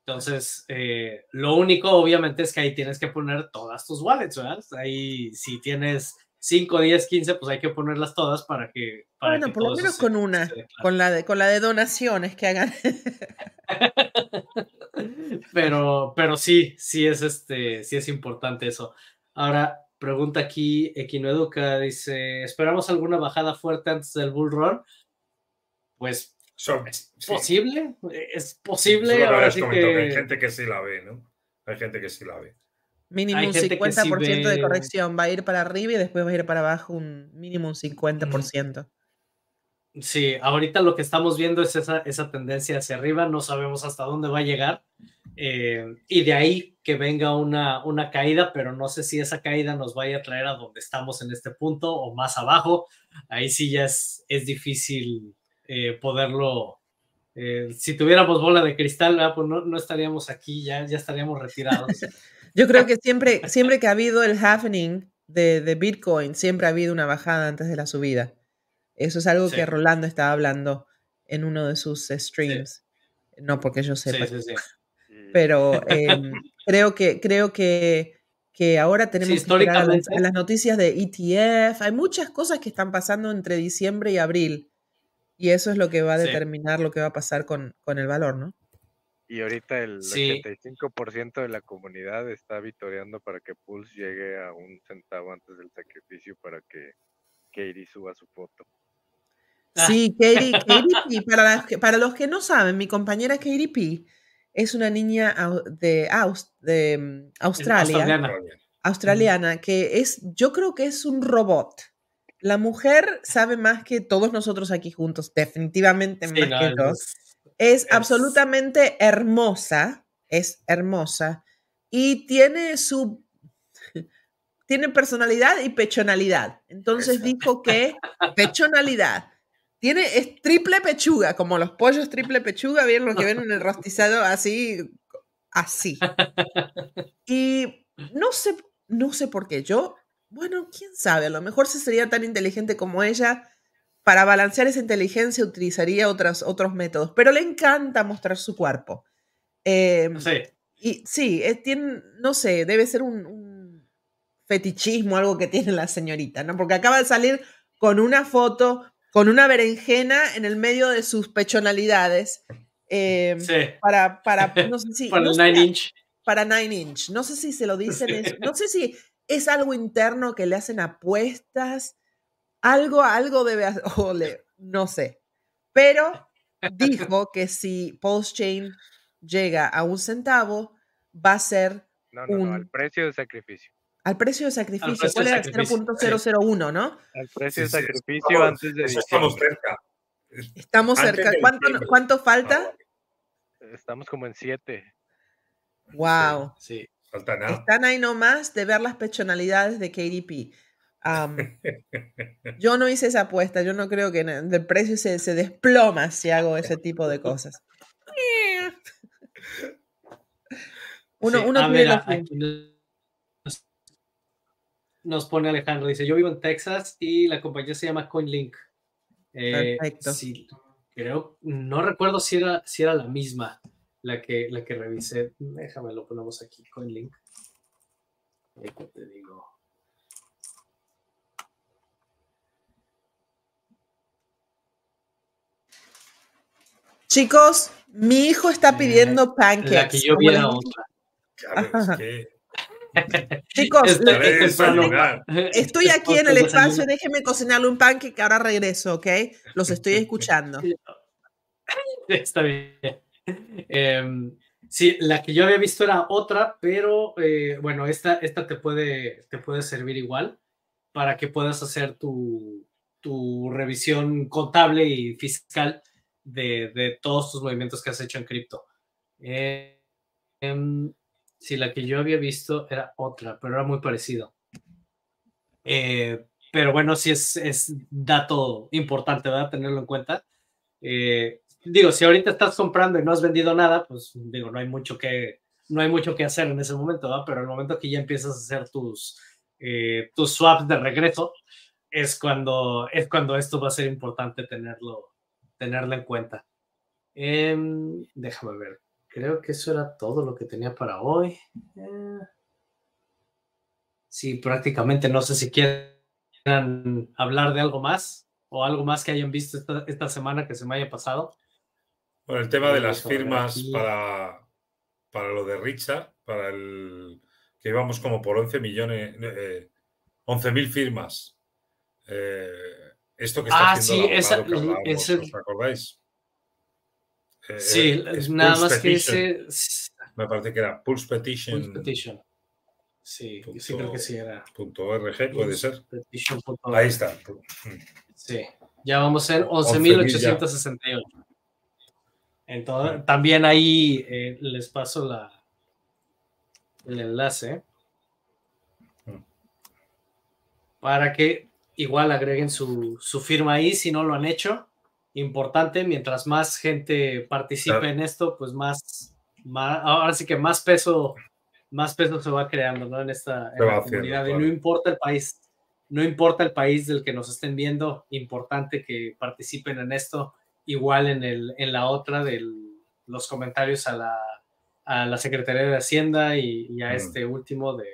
S1: Entonces, eh, lo único obviamente es que ahí tienes que poner todas tus wallets, ¿verdad? Ahí si tienes 5, 10, 15, pues hay que ponerlas todas para que...
S4: bueno, por lo menos con una, con la, de, con la de donaciones que hagan. <laughs>
S1: pero, pero sí, sí es, este, sí es importante eso. Ahora, pregunta aquí Equinoeduca, dice, ¿esperamos alguna bajada fuerte antes del bull run? Pues, ¿es posible? ¿Es posible?
S2: Ahora sí que... Hay gente que sí la ve, ¿no? Hay gente que sí la ve.
S4: Mínimo un 50% de corrección. Va a ir para arriba y después va a ir para abajo un mínimo un 50%.
S1: Sí, ahorita lo que estamos viendo es esa, esa tendencia hacia arriba. No sabemos hasta dónde va a llegar. Eh, y de ahí que venga una, una caída, pero no sé si esa caída nos vaya a traer a donde estamos en este punto o más abajo. Ahí sí ya es, es difícil eh, poderlo. Eh, si tuviéramos bola de cristal, pues no, no, estaríamos aquí, ya, ya estaríamos retirados. <laughs>
S4: Yo creo que <laughs> siempre, siempre que ha habido el happening de, de, Bitcoin, siempre ha habido una bajada antes de la subida. Eso es algo que Rolando estaba hablando en uno de sus streams. No porque yo sepa. <laughs> Pero em, <laughs> creo que, creo que, que ahora tenemos que a las, las, noticias de ETF. Hay muchas cosas que están pasando entre diciembre y abril. Y eso es lo que va a determinar lo que va a pasar con, con el valor, ¿no?
S3: Y ahorita el 85% de la comunidad está vitoreando para que Pulse llegue a un centavo antes del sacrificio para que Katie suba su foto.
S4: Ah. Sí, Katie, Katie <laughs> para, para los que no saben, mi compañera Katie P es una niña de, de mm, Australia, australiana. que es, yo creo que es un robot. La mujer sabe más que todos nosotros aquí juntos, definitivamente más que dos es, absolutamente hermosa, es hermosa y tiene su <laughs> tiene personalidad y pechonalidad. Entonces dijo que <laughs> pechonalidad. Tiene, es triple pechuga, como los pollos triple pechuga, bien lo que ven en el rostizado, así, así. Y no sé, no sé por qué. Yo, bueno, quién sabe, a lo mejor si sería tan inteligente como ella, para balancear esa inteligencia utilizaría otros, otros métodos, pero le encanta mostrar su cuerpo. Em, sí. Y sí, tiene, no sé, debe ser un, fetichismo, algo que tiene la señorita, ¿no? Porque acaba de salir con una foto, con una berenjena en el medio de sus pechonalidades. Em, sí. Para, para, <laughs> no sé si.
S1: para Nine Inch.
S4: Para Nine Inch. No sé si se lo dicen, <laughs> no sé si es algo interno que le hacen apuestas algo, algo debe hacer, <laughs> no sé. Pero dijo que si Postchain llega a un centavo, va a ser.
S3: No, no, no, al precio de sacrificio.
S4: Al precio de sacrificio. ¿Cuál era? 0.001, ¿no?
S3: Al precio de sacrificio antes de.
S2: Estamos cerca.
S4: Estamos cerca. ¿Cuánto, falta?
S3: Estamos como en 7.
S4: Wow.
S1: Sí,
S2: falta nada.
S4: Están ahí nomás de ver las pechonalidades de KDP <laughs> yo no hice esa apuesta, yo no creo que el precio se, se desploma si hago ese tipo de cosas. <laughs> Uno, uno
S1: nos, nos pone Alejandro, dice, yo vivo en Texas y la compañía se llama CoinLink. Eh, Perfecto. Sí, creo, no recuerdo si era, si era la misma la que, la que revisé. Déjame lo ponemos aquí, CoinLink. te digo.
S4: Chicos, mi hijo está pidiendo pancakes. La que yo vi era otra. Chicos, estoy aquí en el espacio, déjenme cocinarle un pancake que ahora regreso, ¿ok? Los estoy escuchando. <laughs>
S1: Está bien. Em, sí, la que yo había visto era otra, pero eh, bueno, esta, esta te, puede, te puede servir igual para que puedas hacer tu, tu revisión contable y fiscal de, todos tus movimientos que has hecho en cripto. Eh, em, sí, la que yo había visto era otra, pero era muy parecido. Eh, pero bueno, sí es, es, dato importante, ¿verdad? Tenerlo en cuenta. Eh, digo, si ahorita estás comprando y no has vendido nada, pues digo, no hay mucho que, no hay mucho que hacer en ese momento, ¿verdad? Pero el momento que ya empiezas a hacer tus, tus swaps de regreso, es cuando, es cuando esto va a ser importante tenerlo, tenerla en cuenta. Em, déjame ver. Creo que eso era todo lo que tenía para hoy. Eh, sí, prácticamente no sé si quieran hablar de algo más o algo más que hayan visto esta, semana que se me haya pasado.
S2: Bueno, el tema de las firmas para, para lo de Richard, para el que íbamos como por 11 millones, eh, 11 mil firmas. Eh, esto que está ah, haciendo sí, esa, ¿os acordáis?
S1: Eh, sí, nada más que ese.
S2: Me parece que era Pulse Petition.
S1: Pulse Petition. Sí, sí creo que sí era.
S2: Punto .rg puede ser. Ahí está.
S1: Sí, ya vamos ser 11.868. Entonces, también ahí eh, les paso la, el enlace para que igual agreguen su, firma ahí si no lo han hecho. Importante, mientras más gente participe en esto, pues más, más, ahora sí que más peso, más peso se va creando, ¿no? En esta comunidad. Y no importa el país, no importa el país del que nos estén viendo, importante que participen en esto, igual en, el, en la otra de los comentarios a la, a la Secretaría de Hacienda y, a este último de,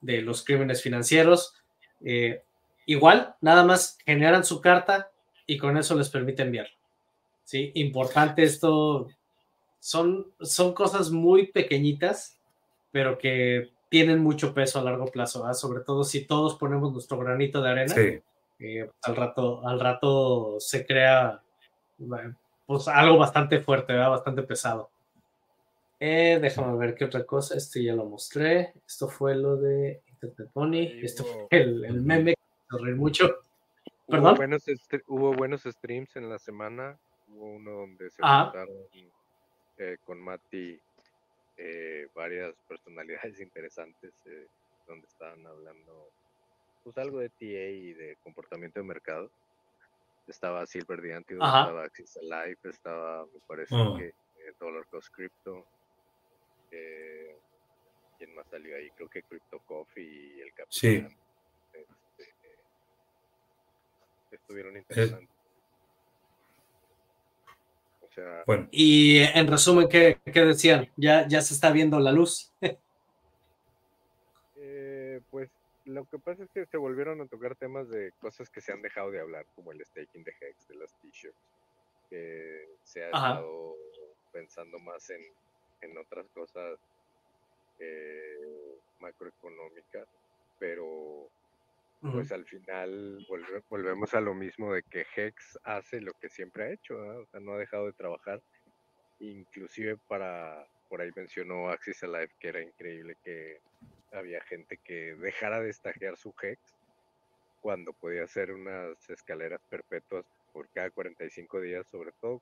S1: de, los crímenes financieros. Eh, Igual, nada más generan su carta y con eso les permite enviar. Sí, importante esto. Son, son cosas muy pequeñitas, pero que tienen mucho peso a largo plazo, sobre todo si todos ponemos nuestro granito de arena. Eh, al, rato, al rato se crea pues, algo bastante fuerte, bastante pesado. Eh, déjame ver qué otra cosa. Este ya lo mostré. Esto fue lo de Internet Money. Esto fue el, el meme reír mucho.
S3: ¿Perdón? Hubo buenos, hubo buenos streams en la semana. Hubo uno donde se juntaron eh, con Mati eh, varias personalidades <laughs> interesantes eh, donde estaban hablando pues algo de TA y de comportamiento de mercado. Estaba Silver the estaba Axis Alive, estaba, me parece oh. que Dollar Cost Crypto. ¿Quién más salió ahí? Creo que Crypto Coffee y el Capitán. Sí estuvieron eh, interesantes.
S1: O sea, bueno. Y en resumen, ¿qué, ¿qué, decían? ¿Ya, ¿Ya se está viendo la luz?
S3: eh, pues lo que pasa es que se volvieron a tocar temas de cosas que se han dejado de hablar, como el staking de Hex, de las t-shirts, que se ha estado pensando más en, en otras cosas eh, macroeconómicas, pero pues al final volvemos a lo mismo de que Hex hace lo que siempre ha hecho, o sea, no ha dejado de trabajar, inclusive para, por ahí mencionó Axis Alive que era increíble que había gente que dejara de estajear su Hex cuando podía hacer unas escaleras perpetuas por cada 45 días, sobre todo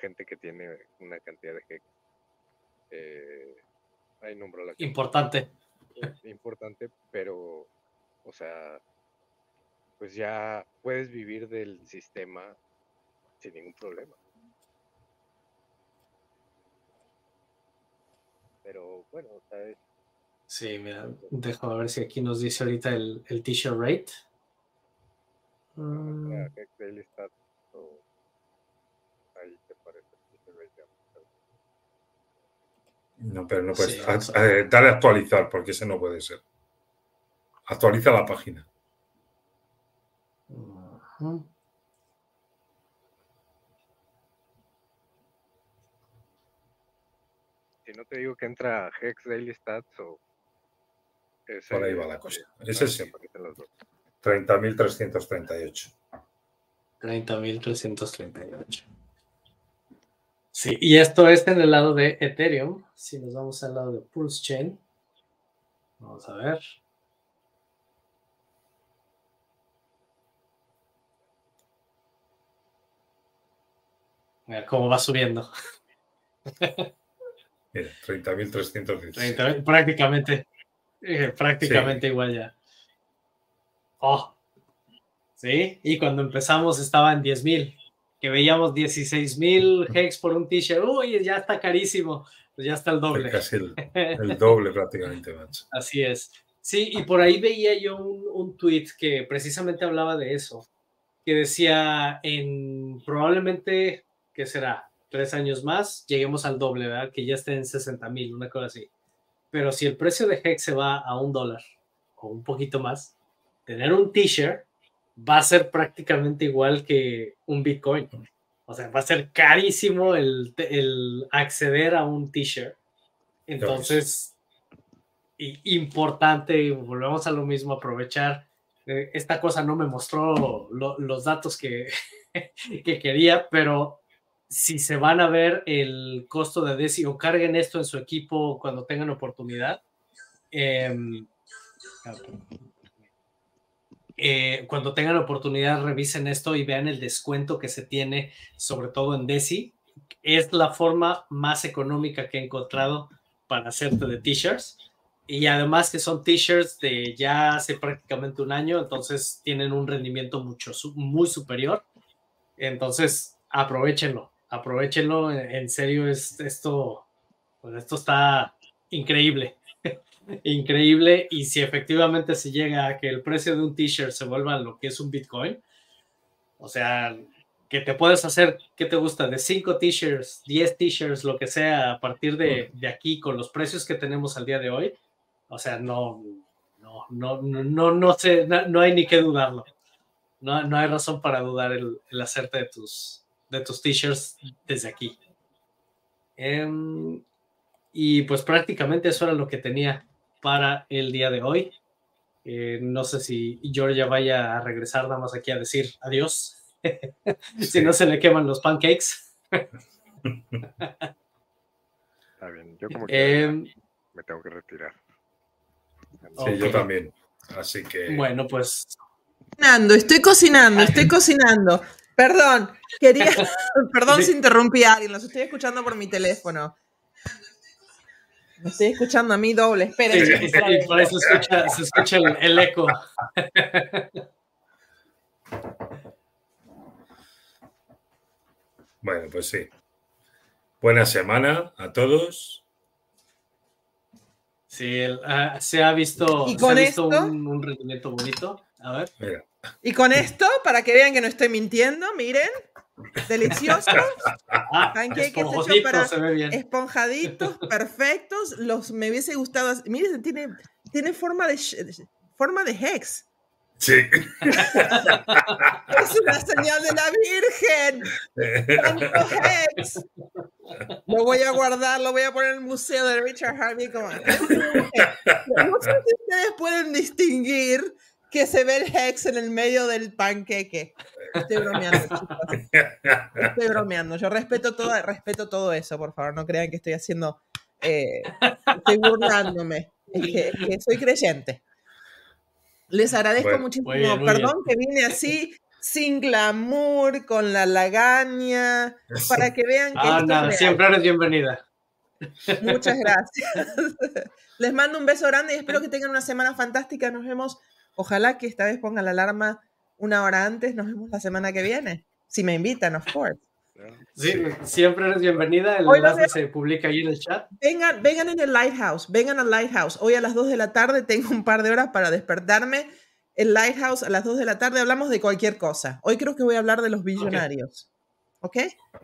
S3: gente que tiene una cantidad de Hex. Eh, ahí nombró la
S1: Importante.
S3: Importante, pero, o sea, pues ya puedes vivir del sistema sin ningún problema. Pero bueno, sabes,
S1: Sí, mira, déjame ver si aquí nos dice ahorita el, el t-shirt rate. Mm.
S2: No, pero no puedes. dale a actualizar, porque ese no puede ser. Actualiza la página.
S3: Si no te digo que entra Hex Daily Stats o.
S2: Por ahí va la cosa. Ese sí. 30.338.
S1: 30.338. Sí, y esto es en el lado de Ethereum. Si nos vamos al lado de Pulse Chain, vamos a ver. Mira cómo va subiendo.
S2: Mira, 30.316.
S1: Prácticamente, eh, prácticamente igual ya. Oh, sí, y cuando empezamos estaba en 10.000 que veíamos 16 mil hex por un t-shirt, uy, ya está carísimo, pues ya está el doble.
S2: Casi el, doble prácticamente, macho. <laughs>
S1: Así es. Sí, y por ahí veía yo un, un tweet que precisamente hablaba de eso, que decía en probablemente, ¿qué será? Tres años más, lleguemos al doble, ¿verdad? Que ya esté en 60 mil, una cosa así. Pero si el precio de Hex se va a un dólar o un poquito más, tener un t-shirt va a ser prácticamente igual que un Bitcoin. O sea, va a ser carísimo el, acceder a un t-shirt. Entonces, importante, volvemos a lo mismo, aprovechar. Eh, esta cosa no me mostró los datos que, <laughs> que quería, pero si se van a ver el costo de DESI o carguen esto en su equipo cuando tengan oportunidad. Eh, eh, cuando tengan oportunidad revisen esto y vean el descuento que se tiene, sobre todo en Desi. Es la forma más económica que he encontrado para hacerte de t-shirts. Y además que son t-shirts de ya hace prácticamente un año, entonces tienen un rendimiento mucho, muy superior. Entonces, aprovechenlo, aprovechenlo. En, serio, es, esto, pues esto está increíble <laughs> increíble y si efectivamente se llega a que el precio de un t-shirt se vuelva lo que es un Bitcoin, o sea, que te puedes hacer, ¿qué te gusta? De 5 t-shirts, 10 t-shirts, lo que sea, a partir de, aquí con los precios que tenemos al día de hoy, o sea, no, no, no, no, no, sé, no, hay ni que dudarlo. No, no hay razón para dudar el, hacerte de tus, de tus t-shirts desde aquí. Em, y pues prácticamente eso era lo que tenía para el día de hoy. Eh, no sé si Georgia vaya a regresar nada más aquí a decir adiós. <laughs> si no se le queman los pancakes.
S3: Está bien, yo como que em, me tengo que retirar.
S2: Sí, yo también. Así que.
S1: Bueno, pues.
S4: Cocinando, estoy cocinando, estoy <laughs> cocinando. Perdón, quería. <laughs> Perdón si interrumpí a alguien, los estoy escuchando por mi teléfono. Me estoy escuchando a mí doble, esperen.
S1: Sí, por eso se escucha el, eco.
S2: Bueno, pues sí. Buena semana a todos.
S1: Sí, ah, se ha visto, ¿Y con esto? un, rendimiento bonito. A ver.
S4: Y con esto, para que vean que no estoy mintiendo, miren. Deliciosos.
S1: Ah, para
S4: esponjaditos, perfectos. Los me hubiese gustado. Miren, tiene, tiene forma de forma de hex.
S2: Sí.
S4: Es una señal de la Virgen. Hex. Lo voy a guardar, lo voy a poner en el museo de Richard Harvey. <laughs> No sé si ustedes pueden distinguir que se ve el hex en el medio del panqueque. Estoy bromeando, <laughs> Estoy bromeando. Yo respeto todo, respeto todo eso, por favor. No crean que estoy haciendo. Eh, estoy burlándome. Es que, soy creyente. Les agradezco muchísimo. Perdón que vine así, sin glamour, con la lagaña, para que vean que.
S1: Ah, nada, siempre eres bienvenida.
S4: Muchas gracias. <laughs> Les mando un beso grande y espero que tengan una semana fantástica. Nos vemos Ojalá que esta vez ponga la alarma una hora antes. Nos vemos la semana que viene. Si me invitan, of course.
S1: Sí, siempre eres bienvenida. El enlace se publica ahí en el chat.
S4: Vengan, vengan en el Lighthouse, vengan al Lighthouse. Hoy a las 2 de la tarde tengo un par de horas para despertarme. El Lighthouse a las 2 de la tarde hablamos de cualquier cosa. Hoy creo que voy a hablar de los billonarios. ¿Ok?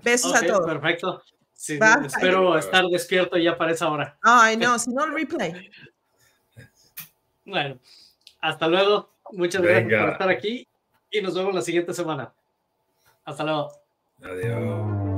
S4: Besos a todos.
S1: Perfecto. espero estar despierto ya para esa hora.
S4: Ay, no, si no el replay.
S1: Bueno, hasta luego. Muchas gracias por estar aquí y nos vemos la siguiente semana. Hasta luego.
S2: Adiós.